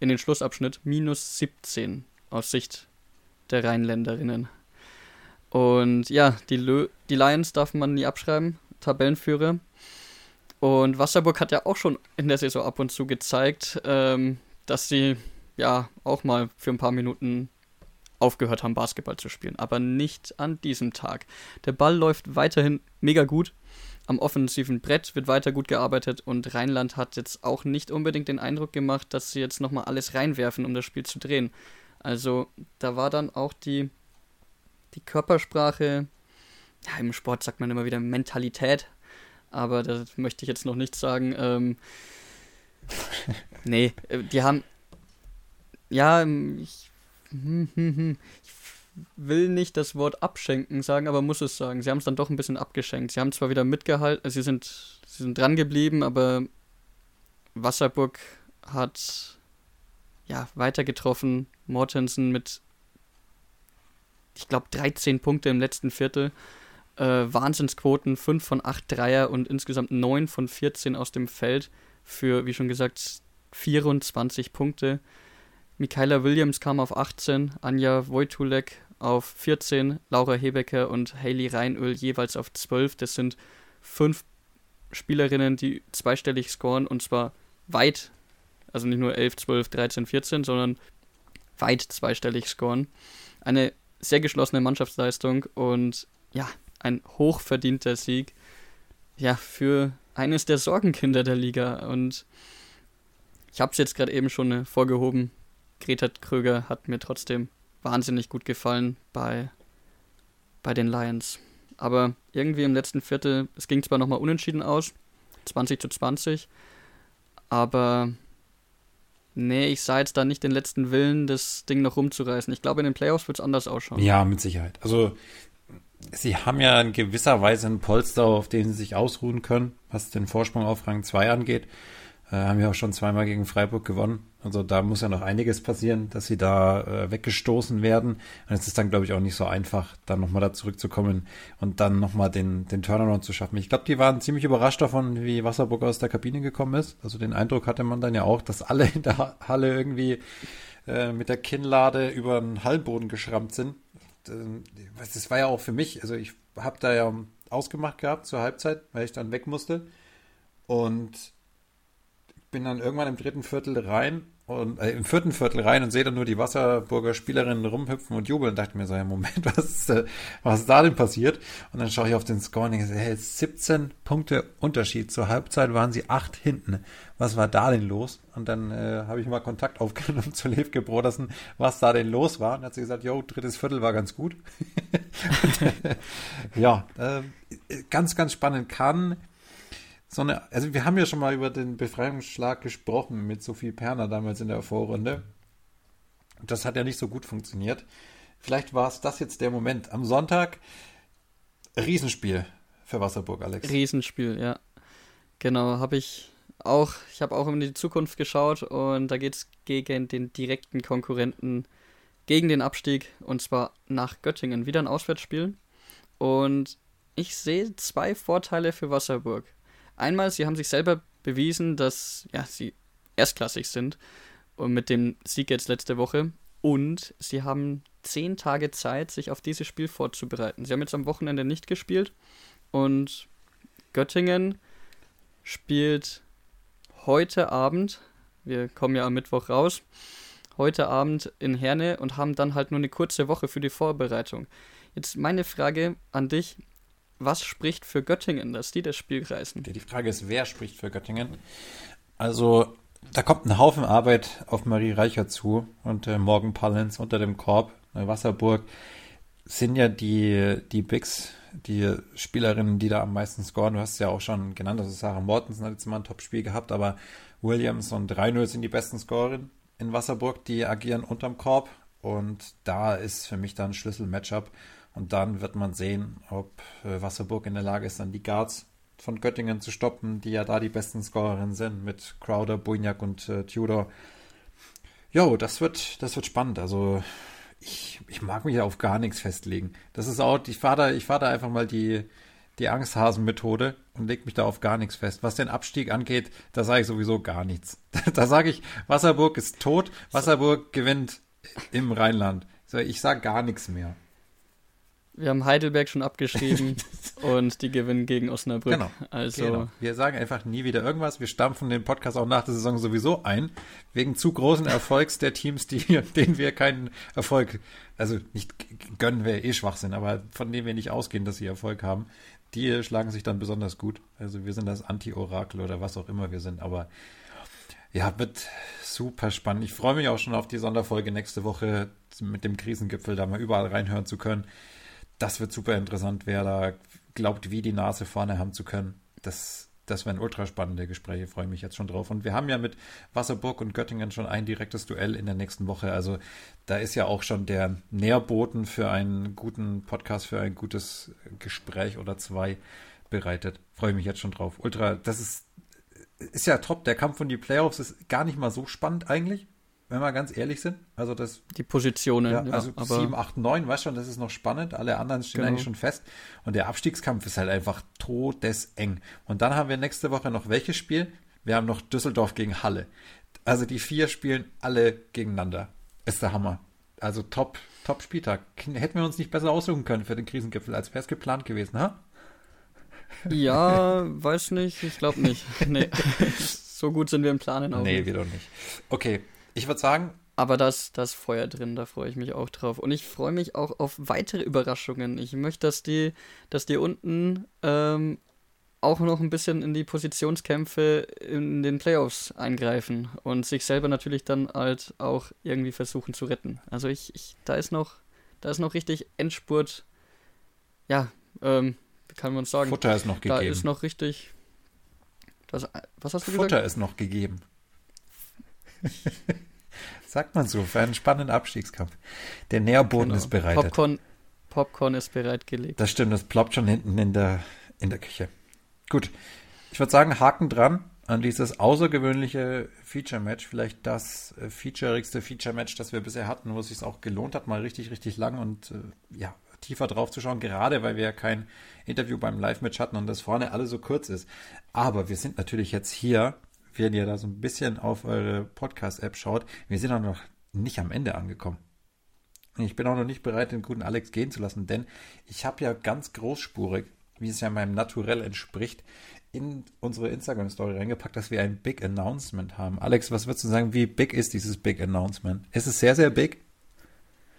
S2: in den Schlussabschnitt minus 17 aus Sicht der Rheinländerinnen. Und ja, die, Lö die Lions darf man nie abschreiben, Tabellenführer. Und Wasserburg hat ja auch schon in der Saison ab und zu gezeigt, ähm, dass sie ja auch mal für ein paar Minuten aufgehört haben, Basketball zu spielen. Aber nicht an diesem Tag. Der Ball läuft weiterhin mega gut. Am offensiven Brett wird weiter gut gearbeitet und Rheinland hat jetzt auch nicht unbedingt den Eindruck gemacht, dass sie jetzt nochmal alles reinwerfen, um das Spiel zu drehen. Also da war dann auch die die Körpersprache, ja, im Sport sagt man immer wieder Mentalität, aber das möchte ich jetzt noch nicht sagen. Ähm, nee, äh, die haben, ja, ähm, ich, ich will nicht das Wort abschenken sagen, aber muss es sagen. Sie haben es dann doch ein bisschen abgeschenkt. Sie haben zwar wieder mitgehalten, also sie sind, sie sind dran geblieben, aber Wasserburg hat ja weiter getroffen. Mortensen mit ich glaube, 13 Punkte im letzten Viertel. Äh, Wahnsinnsquoten, 5 von 8 Dreier und insgesamt 9 von 14 aus dem Feld für, wie schon gesagt, 24 Punkte. Michaela Williams kam auf 18, Anja Wojtulek auf 14, Laura Hebecker und Hayley Reinöl jeweils auf 12. Das sind fünf Spielerinnen, die zweistellig scoren und zwar weit, also nicht nur 11, 12, 13, 14, sondern weit zweistellig scoren. Eine sehr geschlossene Mannschaftsleistung und ja, ein hochverdienter Sieg. Ja, für eines der Sorgenkinder der Liga. Und ich habe es jetzt gerade eben schon vorgehoben. Greta Kröger hat mir trotzdem wahnsinnig gut gefallen bei, bei den Lions. Aber irgendwie im letzten Viertel, es ging zwar nochmal unentschieden aus, 20 zu 20, aber nee, ich sah jetzt da nicht den letzten Willen, das Ding noch rumzureißen. Ich glaube, in den Playoffs wird es anders ausschauen.
S1: Ja, mit Sicherheit. Also, sie haben ja in gewisser Weise einen Polster, auf den sie sich ausruhen können, was den Vorsprung auf Rang 2 angeht. Äh, haben ja auch schon zweimal gegen Freiburg gewonnen. Also da muss ja noch einiges passieren, dass sie da äh, weggestoßen werden. Und es ist dann, glaube ich, auch nicht so einfach, dann nochmal da zurückzukommen und dann nochmal den, den Turnaround zu schaffen. Ich glaube, die waren ziemlich überrascht davon, wie Wasserburg aus der Kabine gekommen ist. Also den Eindruck hatte man dann ja auch, dass alle in der Halle irgendwie äh, mit der Kinnlade über den Hallenboden geschrammt sind. Das war ja auch für mich, also ich habe da ja ausgemacht gehabt zur Halbzeit, weil ich dann weg musste. Und bin dann irgendwann im dritten Viertel rein und äh, im vierten Viertel rein und sehe dann nur die Wasserburger Spielerinnen rumhüpfen und jubeln und dachte mir so, ja, Moment, was, äh, was ist da denn passiert? Und dann schaue ich auf den Score und denke, hey, 17 Punkte Unterschied. Zur Halbzeit waren sie acht hinten. Was war da denn los? Und dann äh, habe ich mal Kontakt aufgenommen zu Levke Brodersen, was da denn los war. Und hat sie gesagt, jo, drittes Viertel war ganz gut. und, äh, ja, äh, ganz, ganz spannend. Kann so eine, also wir haben ja schon mal über den Befreiungsschlag gesprochen mit Sophie Perner damals in der Vorrunde. Das hat ja nicht so gut funktioniert. Vielleicht war es das jetzt der Moment. Am Sonntag Riesenspiel für Wasserburg, Alex.
S2: Riesenspiel, ja. Genau, habe ich auch, ich habe auch in die Zukunft geschaut und da geht es gegen den direkten Konkurrenten, gegen den Abstieg und zwar nach Göttingen. Wieder ein Auswärtsspiel. Und ich sehe zwei Vorteile für Wasserburg. Einmal, sie haben sich selber bewiesen, dass ja, sie erstklassig sind und mit dem Sieg jetzt letzte Woche. Und sie haben zehn Tage Zeit, sich auf dieses Spiel vorzubereiten. Sie haben jetzt am Wochenende nicht gespielt und Göttingen spielt heute Abend, wir kommen ja am Mittwoch raus, heute Abend in Herne und haben dann halt nur eine kurze Woche für die Vorbereitung. Jetzt meine Frage an dich, was spricht für Göttingen, dass die das Spiel reißen?
S1: Die Frage ist, wer spricht für Göttingen? Also, da kommt ein Haufen Arbeit auf Marie Reicher zu und äh, Morgan Pallens unter dem Korb, Wasserburg, sind ja die, die Bigs, die Spielerinnen, die da am meisten scoren. Du hast es ja auch schon genannt, also Sarah Mortensen hat jetzt mal ein Top-Spiel gehabt, aber Williams und 3-0 sind die besten Scorerinnen in Wasserburg, die agieren unterm Korb und da ist für mich dann Schlüssel-Matchup. Und dann wird man sehen, ob äh, Wasserburg in der Lage ist, dann die Guards von Göttingen zu stoppen, die ja da die besten Scorerinnen sind, mit Crowder, Bujnak und äh, Tudor. Jo, das wird, das wird spannend. Also ich, ich mag mich auf gar nichts festlegen. Das ist auch, ich fahre da, fahr da einfach mal die, die Angsthasen-Methode und leg mich da auf gar nichts fest. Was den Abstieg angeht, da sage ich sowieso gar nichts. da sage ich, Wasserburg ist tot, Wasserburg gewinnt im Rheinland. Ich sage gar nichts mehr.
S2: Wir haben Heidelberg schon abgeschrieben und die gewinnen gegen Osnabrück.
S1: Genau. Also genau. Wir sagen einfach nie wieder irgendwas. Wir stampfen den Podcast auch nach der Saison sowieso ein, wegen zu großen Erfolgs der Teams, die, denen wir keinen Erfolg, also nicht gönnen wir eh Schwachsinn, aber von denen wir nicht ausgehen, dass sie Erfolg haben. Die schlagen sich dann besonders gut. Also wir sind das Anti-Orakel oder was auch immer wir sind, aber ja, wird super spannend. Ich freue mich auch schon auf die Sonderfolge nächste Woche mit dem Krisengipfel, da mal überall reinhören zu können das wird super interessant, wer da glaubt, wie die Nase vorne haben zu können. Das, das wären ultra spannende Gespräche, freue mich jetzt schon drauf. Und wir haben ja mit Wasserburg und Göttingen schon ein direktes Duell in der nächsten Woche. Also da ist ja auch schon der Nährboten für einen guten Podcast, für ein gutes Gespräch oder zwei bereitet. Freue mich jetzt schon drauf. Ultra, das ist, ist ja top. Der Kampf um die Playoffs ist gar nicht mal so spannend eigentlich wenn wir ganz ehrlich sind. Also das.
S2: Die Positionen,
S1: ja, also ja, 7, 8, 9, weißt schon, das ist noch spannend. Alle anderen stehen genau. eigentlich schon fest. Und der Abstiegskampf ist halt einfach todeseng. Und dann haben wir nächste Woche noch welches Spiel? Wir haben noch Düsseldorf gegen Halle. Also die vier spielen alle gegeneinander. Ist der Hammer. Also top, top Spieltag. Hätten wir uns nicht besser aussuchen können für den Krisengipfel, als wäre es geplant gewesen, ha?
S2: Ja, weiß nicht, ich glaube nicht. Nee. so gut sind wir im Planen
S1: auch. Nee, wir doch nicht. Okay, ich würde sagen,
S2: aber das, das Feuer drin, da freue ich mich auch drauf. Und ich freue mich auch auf weitere Überraschungen. Ich möchte, dass die, dass die unten ähm, auch noch ein bisschen in die Positionskämpfe in den Playoffs eingreifen und sich selber natürlich dann halt auch irgendwie versuchen zu retten. Also ich, ich da ist noch, da ist noch richtig Endspurt, ja, ähm, wie kann man sagen?
S1: Futter ist noch gegeben. Da
S2: ist noch richtig.
S1: Das, was hast du Futter gesagt? Futter ist noch gegeben. Sagt man so, für einen spannenden Abstiegskampf. Der Nährboden genau. ist bereitet.
S2: Popcorn, Popcorn ist bereitgelegt.
S1: Das stimmt, das ploppt schon hinten in der, in der Küche. Gut, ich würde sagen, Haken dran an dieses außergewöhnliche Feature-Match. Vielleicht das äh, featurigste Feature-Match, das wir bisher hatten, wo es sich auch gelohnt hat, mal richtig, richtig lang und äh, ja, tiefer drauf zu schauen, gerade weil wir ja kein Interview beim Live-Match hatten und das vorne alles so kurz ist. Aber wir sind natürlich jetzt hier, wenn ihr da so ein bisschen auf eure Podcast-App schaut, wir sind auch noch nicht am Ende angekommen. Ich bin auch noch nicht bereit, den guten Alex gehen zu lassen, denn ich habe ja ganz großspurig wie es ja meinem Naturell entspricht, in unsere Instagram-Story reingepackt, dass wir ein Big Announcement haben. Alex, was würdest du sagen, wie big ist dieses Big Announcement? Ist es sehr, sehr big?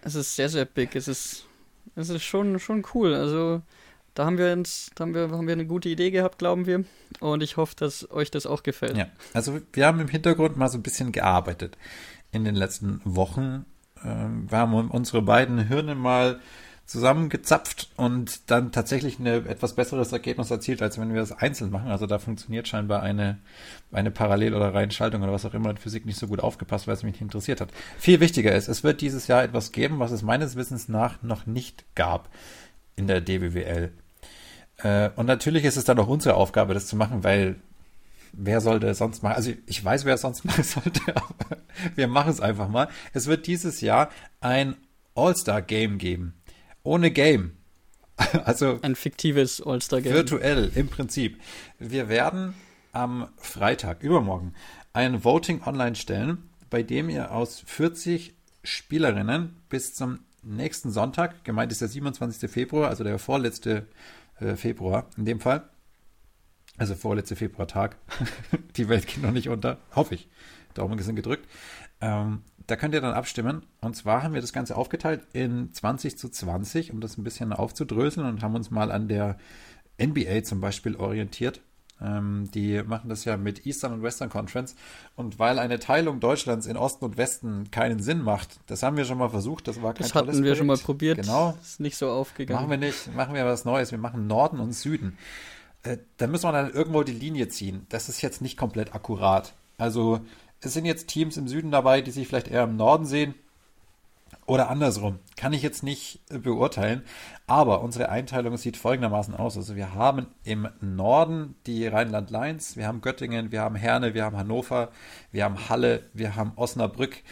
S2: Es ist sehr, sehr big. Es ist, es ist schon, schon cool. Also, da haben wir uns, haben wir, haben wir eine gute Idee gehabt, glauben wir. Und ich hoffe, dass euch das auch gefällt.
S1: Ja, also wir haben im Hintergrund mal so ein bisschen gearbeitet in den letzten Wochen. Ähm, wir haben unsere beiden Hirne mal zusammengezapft und dann tatsächlich ein etwas besseres Ergebnis erzielt, als wenn wir es einzeln machen. Also da funktioniert scheinbar eine, eine Parallel- oder Reihenschaltung oder was auch immer in Physik nicht so gut aufgepasst, weil es mich nicht interessiert hat. Viel wichtiger ist, es wird dieses Jahr etwas geben, was es meines Wissens nach noch nicht gab in der DWWL. Äh, und natürlich ist es dann auch unsere Aufgabe, das zu machen, weil wer sollte es sonst machen? Also ich weiß, wer es sonst machen sollte, aber wir machen es einfach mal. Es wird dieses Jahr ein All-Star-Game geben ohne Game.
S2: Also ein fiktives All-Star-Game.
S1: Virtuell im Prinzip. Wir werden am Freitag, übermorgen, ein Voting online stellen, bei dem ihr aus 40 Spielerinnen bis zum nächsten Sonntag, gemeint ist der 27. Februar, also der vorletzte äh, Februar in dem Fall, also vorletzte Februartag, die Welt geht noch nicht unter, hoffe ich, Daumen sind gedrückt, ähm, da könnt ihr dann abstimmen. Und zwar haben wir das Ganze aufgeteilt in 20 zu 20, um das ein bisschen aufzudröseln und haben uns mal an der NBA zum Beispiel orientiert. Ähm, die machen das ja mit Eastern und Western Conference. Und weil eine Teilung Deutschlands in Osten und Westen keinen Sinn macht, das haben wir schon mal versucht, das war kein
S2: Das hatten wir Projekt. schon mal probiert.
S1: Genau.
S2: Ist nicht so aufgegangen.
S1: Machen wir nicht, machen wir was Neues. Wir machen Norden und Süden. Äh, da müssen wir dann irgendwo die Linie ziehen. Das ist jetzt nicht komplett akkurat. Also es sind jetzt Teams im Süden dabei, die sich vielleicht eher im Norden sehen. Oder andersrum. Kann ich jetzt nicht beurteilen. Aber unsere Einteilung sieht folgendermaßen aus. Also wir haben im Norden die Rheinland-Lions, wir haben Göttingen, wir haben Herne, wir haben Hannover, wir haben Halle, wir haben Osnabrück,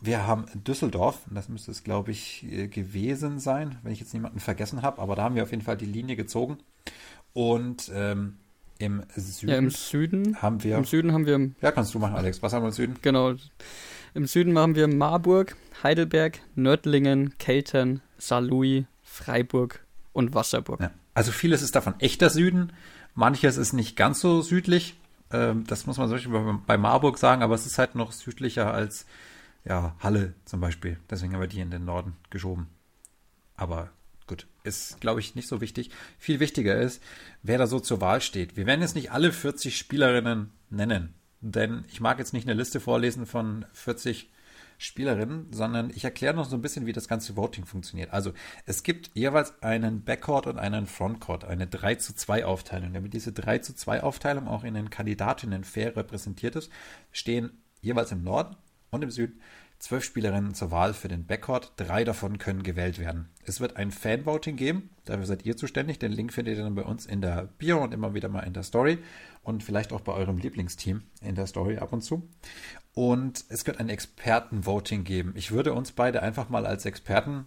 S1: wir haben Düsseldorf. Das müsste es, glaube ich, gewesen sein, wenn ich jetzt niemanden vergessen habe. Aber da haben wir auf jeden Fall die Linie gezogen. Und ähm, im Süden,
S2: ja, im Süden
S1: haben wir.
S2: Im Süden haben wir.
S1: Ja, kannst du machen, Alex. Was haben wir im Süden?
S2: Genau. Im Süden haben wir Marburg, Heidelberg, Nördlingen, Keltern, Saarlouis, Freiburg und Wasserburg. Ja.
S1: Also vieles ist davon echter Süden, manches ist nicht ganz so südlich. Ähm, das muss man zum Beispiel bei Marburg sagen, aber es ist halt noch südlicher als ja, Halle zum Beispiel. Deswegen haben wir die in den Norden geschoben. Aber Gut, ist, glaube ich, nicht so wichtig. Viel wichtiger ist, wer da so zur Wahl steht. Wir werden jetzt nicht alle 40 Spielerinnen nennen, denn ich mag jetzt nicht eine Liste vorlesen von 40 Spielerinnen, sondern ich erkläre noch so ein bisschen, wie das ganze Voting funktioniert. Also es gibt jeweils einen Backcourt und einen Frontcourt, eine 3 zu 2 Aufteilung. Damit diese 3 zu 2 Aufteilung auch in den Kandidatinnen fair repräsentiert ist, stehen jeweils im Norden und im Süden zwölf Spielerinnen zur Wahl für den Backcourt. Drei davon können gewählt werden. Es wird ein Fanvoting geben. Dafür seid ihr zuständig. Den Link findet ihr dann bei uns in der Bio und immer wieder mal in der Story. Und vielleicht auch bei eurem Lieblingsteam in der Story ab und zu. Und es wird ein Expertenvoting geben. Ich würde uns beide einfach mal als Experten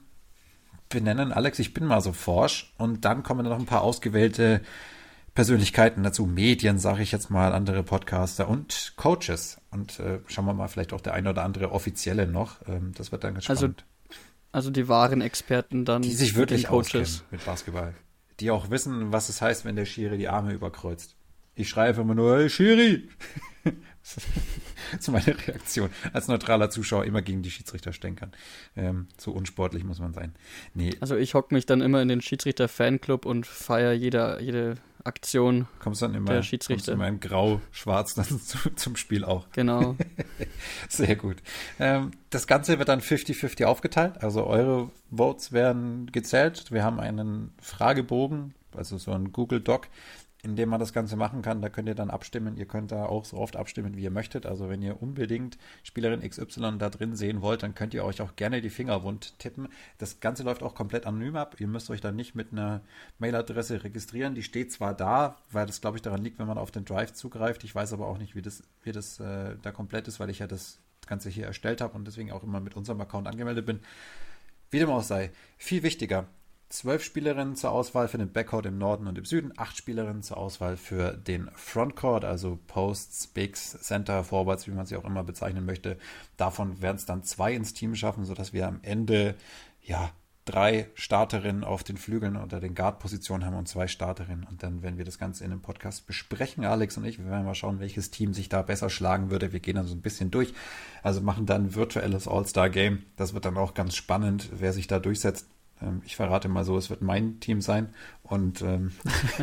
S1: benennen. Alex, ich bin mal so forsch. Und dann kommen noch ein paar ausgewählte Persönlichkeiten dazu, Medien, sage ich jetzt mal, andere Podcaster und Coaches. Und äh, schauen wir mal, vielleicht auch der eine oder andere offizielle noch. Ähm, das wird dann ganz
S2: also,
S1: spannend.
S2: Also die wahren Experten dann.
S1: Die sich wirklich auskennen mit Basketball. Die auch wissen, was es heißt, wenn der Schiri die Arme überkreuzt. Ich schreie einfach immer nur, hey, Schiri! das ist meine Reaktion. Als neutraler Zuschauer immer gegen die Schiedsrichter stänkern. Ähm, so unsportlich muss man sein.
S2: Nee. Also ich hocke mich dann immer in den Schiedsrichter-Fanclub und feiere jede, jede Aktion
S1: kommst dann immer, der Schiedsrichter. Immer in grau-schwarz dann zu, zum Spiel auch.
S2: Genau.
S1: Sehr gut. Ähm, das Ganze wird dann 50-50 aufgeteilt. Also eure Votes werden gezählt. Wir haben einen Fragebogen, also so ein Google Doc, in dem man das Ganze machen kann. Da könnt ihr dann abstimmen. Ihr könnt da auch so oft abstimmen, wie ihr möchtet. Also wenn ihr unbedingt Spielerin XY da drin sehen wollt, dann könnt ihr euch auch gerne die Finger wund tippen. Das Ganze läuft auch komplett anonym ab. Ihr müsst euch dann nicht mit einer Mailadresse registrieren. Die steht zwar da, weil das glaube ich daran liegt, wenn man auf den Drive zugreift. Ich weiß aber auch nicht, wie das, wie das äh, da komplett ist, weil ich ja das Ganze hier erstellt habe und deswegen auch immer mit unserem Account angemeldet bin. Wie dem auch sei, viel wichtiger, zwölf Spielerinnen zur Auswahl für den Backcourt im Norden und im Süden, acht Spielerinnen zur Auswahl für den Frontcourt, also Posts, Bigs, Center, Forwards, wie man sie auch immer bezeichnen möchte. Davon werden es dann zwei ins Team schaffen, sodass wir am Ende ja drei Starterinnen auf den Flügeln oder den Guard-Positionen haben und zwei Starterinnen. Und dann werden wir das Ganze in einem Podcast besprechen, Alex und ich. Wir werden mal schauen, welches Team sich da besser schlagen würde. Wir gehen dann so ein bisschen durch. Also machen dann virtuelles All-Star-Game. Das wird dann auch ganz spannend, wer sich da durchsetzt. Ähm, ich verrate mal so, es wird mein Team sein. Und ähm,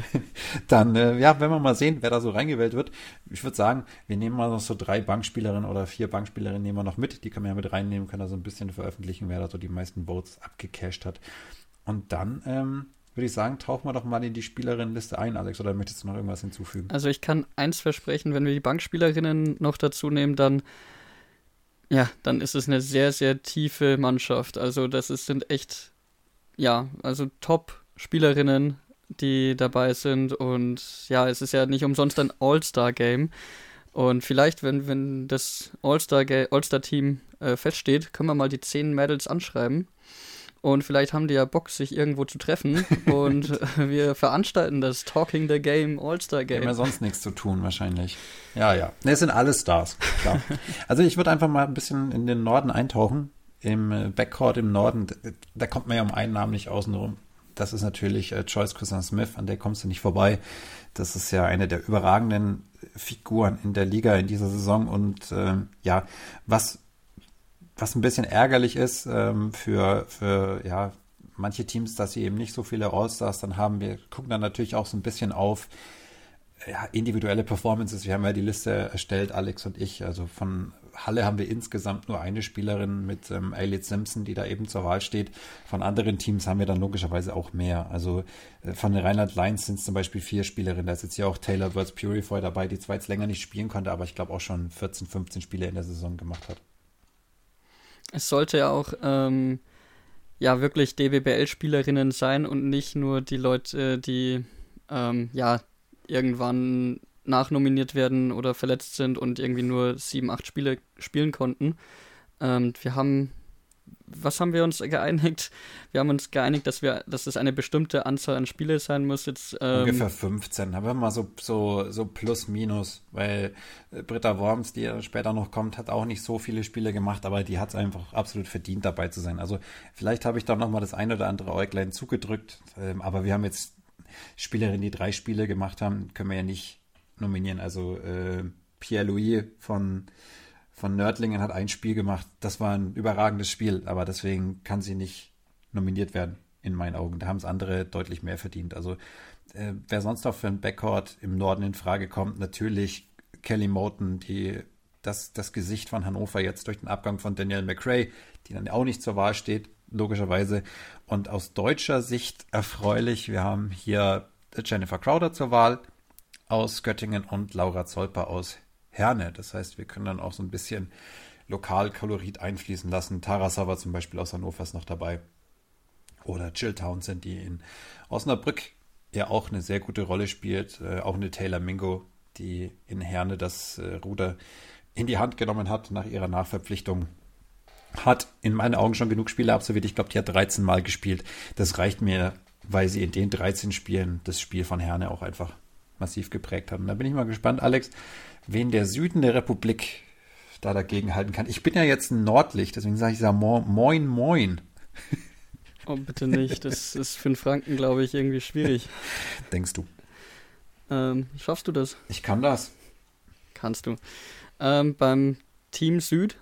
S1: dann, äh, ja, wenn wir mal sehen, wer da so reingewählt wird. Ich würde sagen, wir nehmen mal noch so drei Bankspielerinnen oder vier Bankspielerinnen nehmen wir noch mit. Die können wir ja mit reinnehmen, können da so ein bisschen veröffentlichen, wer da so die meisten Votes abgecasht hat. Und dann ähm, würde ich sagen, tauchen wir doch mal in die Spielerinnenliste ein, Alex. Oder möchtest du noch irgendwas hinzufügen?
S2: Also ich kann eins versprechen, wenn wir die Bankspielerinnen noch dazu nehmen, dann ja, dann ist es eine sehr, sehr tiefe Mannschaft. Also das ist, sind echt ja, also Top-Spielerinnen, die dabei sind. Und ja, es ist ja nicht umsonst ein All-Star-Game. Und vielleicht, wenn, wenn das All-Star-Team All äh, feststeht, können wir mal die zehn Medals anschreiben. Und vielleicht haben die ja Bock, sich irgendwo zu treffen. und wir veranstalten das Talking the Game All-Star Game.
S1: Haben ja sonst nichts zu tun, wahrscheinlich. Ja, ja. Ne, es sind alle Stars, klar. also ich würde einfach mal ein bisschen in den Norden eintauchen im äh, Backcourt im Norden, da kommt man ja um einen Namen nicht außen rum. Das ist natürlich äh, Joyce Cousin Smith, an der kommst du nicht vorbei. Das ist ja eine der überragenden Figuren in der Liga in dieser Saison. Und äh, ja, was, was ein bisschen ärgerlich ist ähm, für, für ja, manche Teams, dass sie eben nicht so viele All-Stars dann haben. Wir gucken dann natürlich auch so ein bisschen auf ja, individuelle Performances. Wir haben ja die Liste erstellt, Alex und ich, also von Halle haben wir insgesamt nur eine Spielerin mit ähm, Ailey Simpson, die da eben zur Wahl steht. Von anderen Teams haben wir dann logischerweise auch mehr. Also äh, von den Rheinland Lions sind es zum Beispiel vier Spielerinnen. Da ist jetzt hier auch Taylor Words Purify dabei, die zwar jetzt länger nicht spielen konnte, aber ich glaube auch schon 14, 15 Spiele in der Saison gemacht hat.
S2: Es sollte ja auch ähm, ja wirklich DBBL-Spielerinnen sein und nicht nur die Leute, die ähm, ja irgendwann nachnominiert werden oder verletzt sind und irgendwie nur sieben, acht Spiele spielen konnten. Ähm, wir haben, was haben wir uns geeinigt? Wir haben uns geeinigt, dass wir, dass es eine bestimmte Anzahl an Spiele sein muss. Jetzt,
S1: ähm, Ungefähr 15, haben wir mal so, so, so plus minus, weil äh, Britta Worms, die später noch kommt, hat auch nicht so viele Spiele gemacht, aber die hat es einfach absolut verdient, dabei zu sein. Also vielleicht habe ich da nochmal das ein oder andere Äuglein zugedrückt, ähm, aber wir haben jetzt Spielerinnen, die drei Spiele gemacht haben, können wir ja nicht nominieren. Also äh, Pierre-Louis von, von Nördlingen hat ein Spiel gemacht. Das war ein überragendes Spiel, aber deswegen kann sie nicht nominiert werden, in meinen Augen. Da haben es andere deutlich mehr verdient. Also äh, wer sonst noch für ein Backcourt im Norden in Frage kommt, natürlich Kelly Moten, die das, das Gesicht von Hannover jetzt durch den Abgang von Danielle McRae, die dann auch nicht zur Wahl steht, logischerweise. Und aus deutscher Sicht erfreulich, wir haben hier Jennifer Crowder zur Wahl, aus Göttingen und Laura Zolper aus Herne. Das heißt, wir können dann auch so ein bisschen Lokalkolorit einfließen lassen. Tarasava zum Beispiel aus Hannover ist noch dabei. Oder Jill Townsend, die in Osnabrück ja auch eine sehr gute Rolle spielt. Äh, auch eine Taylor Mingo, die in Herne das äh, Ruder in die Hand genommen hat nach ihrer Nachverpflichtung. Hat in meinen Augen schon genug Spiele absolviert. Ich glaube, die hat 13 Mal gespielt. Das reicht mir, weil sie in den 13 Spielen das Spiel von Herne auch einfach massiv geprägt haben. Da bin ich mal gespannt, Alex, wen der Süden der Republik da dagegen halten kann. Ich bin ja jetzt ein Nordlicht, deswegen sage ich ja moin, moin.
S2: Oh, bitte nicht. Das ist für einen Franken, glaube ich, irgendwie schwierig.
S1: Denkst du?
S2: Ähm, schaffst du das?
S1: Ich kann das.
S2: Kannst du. Ähm, beim Team Süd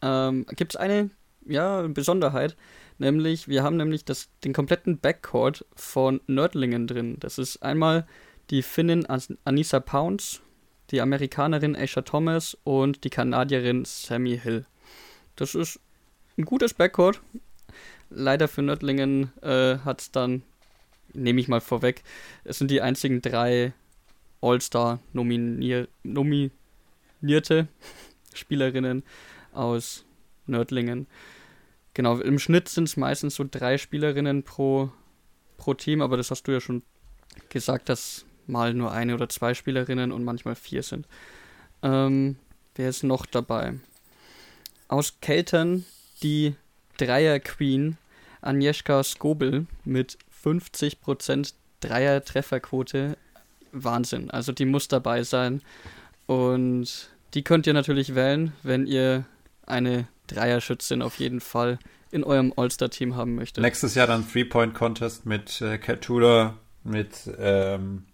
S2: ähm, gibt es eine ja, Besonderheit, nämlich wir haben nämlich das, den kompletten Backcourt von Nördlingen drin. Das ist einmal die Finnin Anissa Pounds, die Amerikanerin Aisha Thomas und die Kanadierin Sammy Hill. Das ist ein gutes Backcourt. Leider für Nördlingen äh, hat es dann, nehme ich mal vorweg, es sind die einzigen drei All-Star nominier Spielerinnen aus Nördlingen. Genau, im Schnitt sind es meistens so drei Spielerinnen pro, pro Team, aber das hast du ja schon gesagt, dass mal nur eine oder zwei Spielerinnen und manchmal vier sind. Ähm, wer ist noch dabei? Aus Keltern die Dreier-Queen Agnieszka Skobel mit 50% Dreier-Trefferquote. Wahnsinn. Also die muss dabei sein. Und die könnt ihr natürlich wählen, wenn ihr eine Dreierschützin auf jeden Fall in eurem All-Star-Team haben möchtet.
S1: Nächstes Jahr dann Three-Point-Contest mit äh, Kat Tudor, mit, ähm,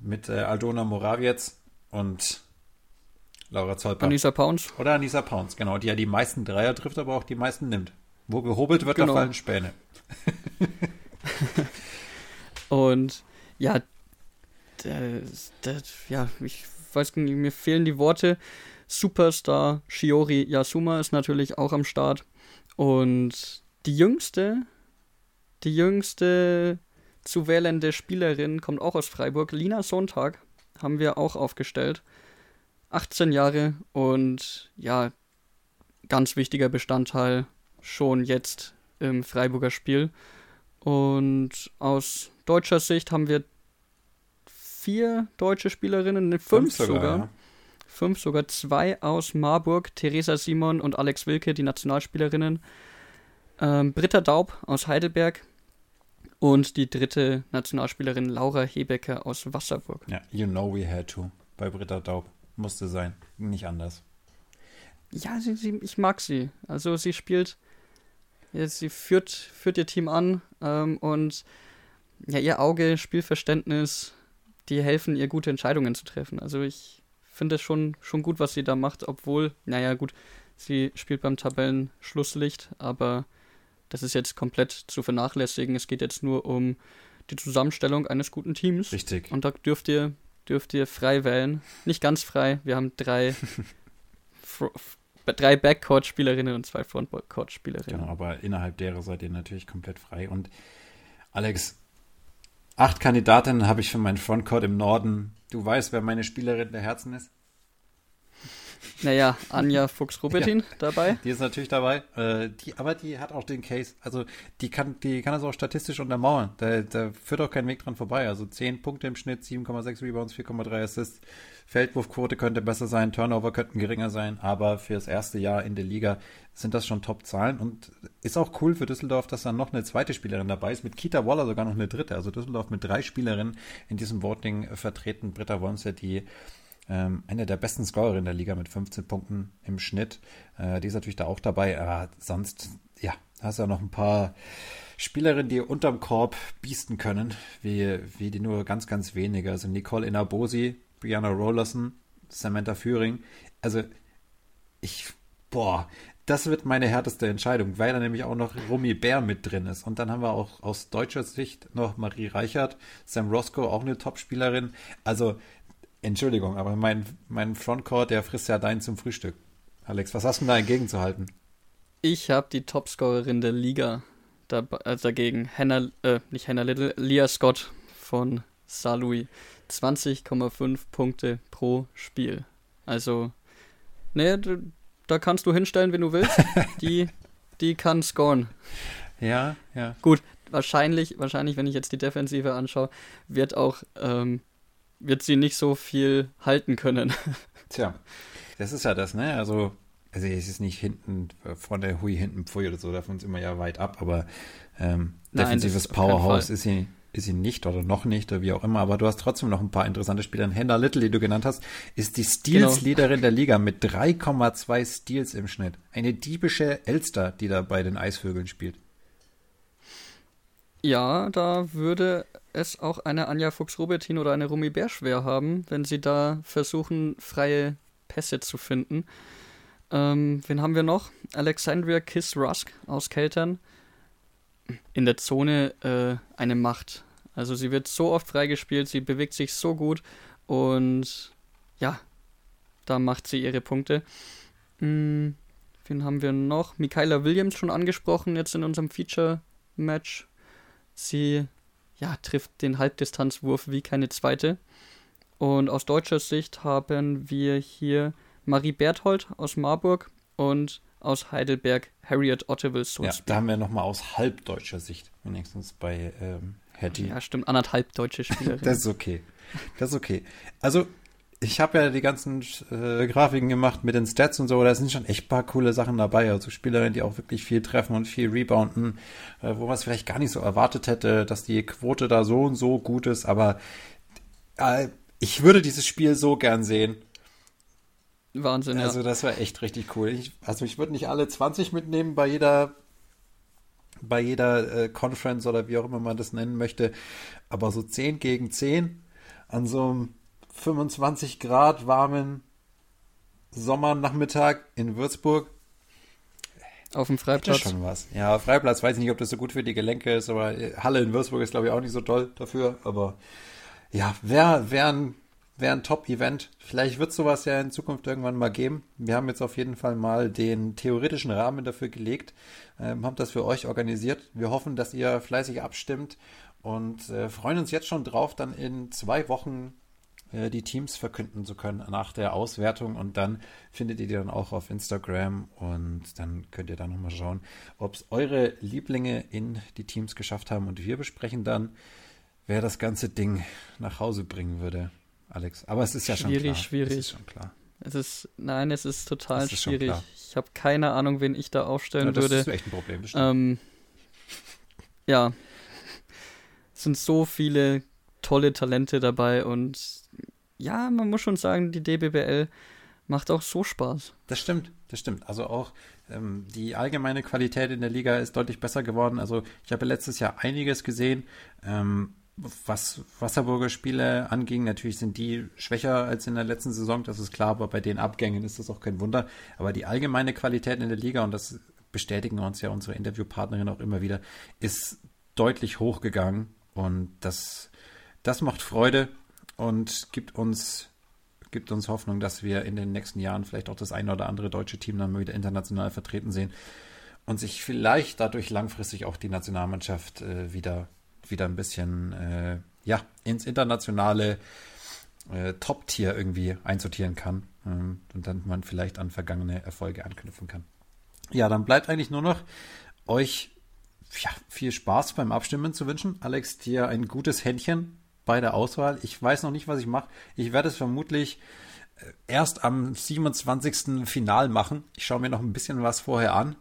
S1: mit äh, Aldona Morawiec und Laura Zolper.
S2: Anissa Pounds.
S1: Oder Anissa Pounds, genau, die ja die meisten Dreier trifft, aber auch die meisten nimmt. Wo gehobelt wird, genau. da fallen Späne.
S2: und ja, das, das, ja, ich weiß nicht, mir fehlen die Worte. Superstar Shiori Yasuma ist natürlich auch am Start. Und die jüngste, die jüngste zu wählende Spielerin kommt auch aus Freiburg. Lina Sonntag haben wir auch aufgestellt. 18 Jahre und ja, ganz wichtiger Bestandteil schon jetzt im Freiburger Spiel. Und aus deutscher Sicht haben wir vier deutsche Spielerinnen, fünf, fünf sogar. sogar. Ja. Fünf sogar, zwei aus Marburg, Theresa Simon und Alex Wilke, die Nationalspielerinnen. Ähm, Britta Daub aus Heidelberg, und die dritte Nationalspielerin Laura Hebecker aus Wasserburg.
S1: Ja, you know we had to. Bei Britta Daub. Musste sein. Nicht anders.
S2: Ja, sie, sie, ich mag sie. Also sie spielt, ja, sie führt, führt ihr Team an ähm, und ja, ihr Auge, Spielverständnis, die helfen ihr gute Entscheidungen zu treffen. Also ich finde es schon, schon gut, was sie da macht, obwohl, naja, gut, sie spielt beim Tabellenschlusslicht, aber das ist jetzt komplett zu vernachlässigen. Es geht jetzt nur um die Zusammenstellung eines guten Teams.
S1: Richtig.
S2: Und da dürft ihr, dürft ihr frei wählen. Nicht ganz frei. Wir haben drei, drei Backcourt-Spielerinnen und zwei Frontcourt-Spielerinnen.
S1: Genau, aber innerhalb derer seid ihr natürlich komplett frei. Und Alex, acht Kandidatinnen habe ich für meinen Frontcourt im Norden. Du weißt, wer meine Spielerin der Herzen ist?
S2: Naja, Anja Fuchs-Rubetin ja, dabei.
S1: Die ist natürlich dabei. Äh, die, aber die hat auch den Case. Also die kann, die kann das auch statistisch untermauern. Da, da führt auch kein Weg dran vorbei. Also 10 Punkte im Schnitt, 7,6 Rebounds, 4,3 Assists. Feldwurfquote könnte besser sein, Turnover könnten geringer sein, aber für das erste Jahr in der Liga sind das schon Top-Zahlen und ist auch cool für Düsseldorf, dass dann noch eine zweite Spielerin dabei ist, mit Kita Waller sogar noch eine dritte. Also Düsseldorf mit drei Spielerinnen in diesem Voting vertreten. Britta Wonse, die ähm, eine der besten Scorerinnen der Liga mit 15 Punkten im Schnitt. Äh, die ist natürlich da auch dabei. Aber sonst, ja, hast du ja noch ein paar Spielerinnen, die unterm Korb biesten können, wie, wie die nur ganz, ganz wenige. Also Nicole Inabosi, Brianna Rollerson, Samantha Führing. Also ich, boah, das wird meine härteste Entscheidung, weil da nämlich auch noch Rumi Bär mit drin ist. Und dann haben wir auch aus deutscher Sicht noch Marie Reichert, Sam Roscoe, auch eine Top-Spielerin. Also Entschuldigung, aber mein, mein Frontcourt, der frisst ja deinen zum Frühstück. Alex, was hast du da entgegenzuhalten?
S2: Ich habe die Topscorerin der Liga da, äh, dagegen. Hannah, äh, nicht Hannah Little, Leah Scott von. Louis. 20,5 Punkte pro Spiel. Also, ne, da kannst du hinstellen, wenn du willst. Die, die kann scoren.
S1: Ja, ja.
S2: Gut, wahrscheinlich, wahrscheinlich, wenn ich jetzt die Defensive anschaue, wird auch ähm, wird sie nicht so viel halten können.
S1: Tja, das ist ja das, ne? Also, also es ist nicht hinten von der Hui hinten Pfui oder so, davon ist immer ja weit ab, aber ähm, Nein, defensives Powerhouse ist sie, ist sie nicht oder noch nicht oder wie auch immer, aber du hast trotzdem noch ein paar interessante Spieler. Hannah Little, die du genannt hast, ist die Steals-Leaderin genau. der Liga mit 3,2 Steals im Schnitt. Eine diebische Elster, die da bei den Eisvögeln spielt.
S2: Ja, da würde es auch eine Anja Fuchs-Robertin oder eine Rumi Bär schwer haben, wenn sie da versuchen, freie Pässe zu finden. Ähm, wen haben wir noch? Alexandria Kiss Rusk aus Keltern. In der Zone äh, eine Macht. Also sie wird so oft freigespielt, sie bewegt sich so gut und ja, da macht sie ihre Punkte. Hm, wen haben wir noch? Michaela Williams schon angesprochen jetzt in unserem Feature-Match. Sie ja, trifft den Halbdistanzwurf wie keine zweite. Und aus deutscher Sicht haben wir hier Marie Berthold aus Marburg und aus Heidelberg Harriet Otteville
S1: Ja, da haben wir nochmal aus halbdeutscher Sicht wenigstens bei ähm, Hattie.
S2: Ja, stimmt, anderthalb deutsche Spielerinnen.
S1: das ist okay. Das ist okay. Also, ich habe ja die ganzen äh, Grafiken gemacht mit den Stats und so, da sind schon echt paar coole Sachen dabei. Also Spielerinnen, die auch wirklich viel treffen und viel rebounden, äh, wo man es vielleicht gar nicht so erwartet hätte, dass die Quote da so und so gut ist. Aber äh, ich würde dieses Spiel so gern sehen.
S2: Wahnsinn,
S1: ja. Also das wäre echt richtig cool. Ich, also ich würde nicht alle 20 mitnehmen bei jeder bei jeder äh, Conference oder wie auch immer man das nennen möchte, aber so 10 gegen 10 an so einem 25 Grad warmen Sommernachmittag in Würzburg.
S2: Auf dem Freiplatz.
S1: schon was. Ja, Freiplatz weiß ich nicht, ob das so gut für die Gelenke ist, aber Halle in Würzburg ist, glaube ich, auch nicht so toll dafür. Aber ja, wäre wär ein, wär ein Top-Event. Vielleicht wird sowas ja in Zukunft irgendwann mal geben. Wir haben jetzt auf jeden Fall mal den theoretischen Rahmen dafür gelegt, ähm, haben das für euch organisiert. Wir hoffen, dass ihr fleißig abstimmt und äh, freuen uns jetzt schon drauf, dann in zwei Wochen äh, die Teams verkünden zu können nach der Auswertung und dann findet ihr die dann auch auf Instagram und dann könnt ihr da nochmal schauen, ob es eure Lieblinge in die Teams geschafft haben und wir besprechen dann, wer das ganze Ding nach Hause bringen würde, Alex. Aber es ist ja
S2: schwierig,
S1: schon
S2: klar. Schwierig,
S1: schwierig. Es ist schon klar.
S2: Es ist, nein, es ist total ist schwierig. Ich habe keine Ahnung, wen ich da aufstellen ja, das würde.
S1: Das ist echt ein Problem,
S2: ähm, ja. Es sind so viele tolle Talente dabei und ja, man muss schon sagen, die DBBL macht auch so Spaß.
S1: Das stimmt, das stimmt. Also auch ähm, die allgemeine Qualität in der Liga ist deutlich besser geworden. Also ich habe letztes Jahr einiges gesehen, ähm, was Wasserburger Spiele anging. Natürlich sind die schwächer als in der letzten Saison, das ist klar, aber bei den Abgängen ist das auch kein Wunder. Aber die allgemeine Qualität in der Liga, und das bestätigen uns ja unsere Interviewpartnerin auch immer wieder, ist deutlich hochgegangen. Und das, das macht Freude und gibt uns, gibt uns Hoffnung, dass wir in den nächsten Jahren vielleicht auch das eine oder andere deutsche Team dann mal wieder international vertreten sehen und sich vielleicht dadurch langfristig auch die Nationalmannschaft äh, wieder, wieder ein bisschen äh, ja, ins internationale äh, Top-Tier irgendwie einsortieren kann ähm, und dann man vielleicht an vergangene Erfolge anknüpfen kann. Ja, dann bleibt eigentlich nur noch euch ja, viel Spaß beim Abstimmen zu wünschen. Alex, dir ein gutes Händchen bei der Auswahl. Ich weiß noch nicht, was ich mache. Ich werde es vermutlich äh, erst am 27. Final machen. Ich schaue mir noch ein bisschen was vorher an,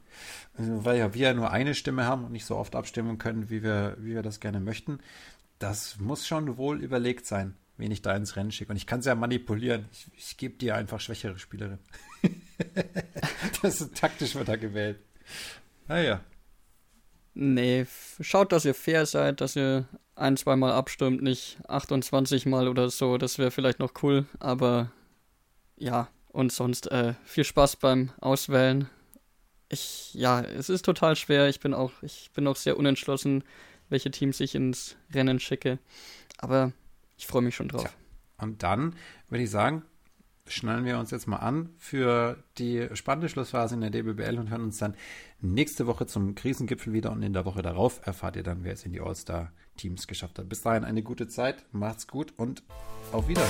S1: äh, weil ja wir ja nur eine Stimme haben und nicht so oft abstimmen können, wie wir, wie wir das gerne möchten. Das muss schon wohl überlegt sein, wen ich da ins Rennen schicke. Und ich kann es ja manipulieren. Ich, ich gebe dir einfach schwächere Spielerin. das ist taktisch wird da gewählt. Naja.
S2: Nee, schaut, dass ihr fair seid, dass ihr ein, zweimal abstimmt, nicht 28 Mal oder so. Das wäre vielleicht noch cool, aber ja, und sonst äh, viel Spaß beim Auswählen. Ich, ja, es ist total schwer. Ich bin auch, ich bin auch sehr unentschlossen, welche Teams ich ins Rennen schicke. Aber ich freue mich schon drauf. Tja.
S1: Und dann würde ich sagen, schnallen wir uns jetzt mal an für die spannende Schlussphase in der DBBL und hören uns dann nächste Woche zum Krisengipfel wieder und in der Woche darauf erfahrt ihr dann, wer es in die All-Star-Teams geschafft hat. Bis dahin eine gute Zeit, macht's gut und auf Wiederhören.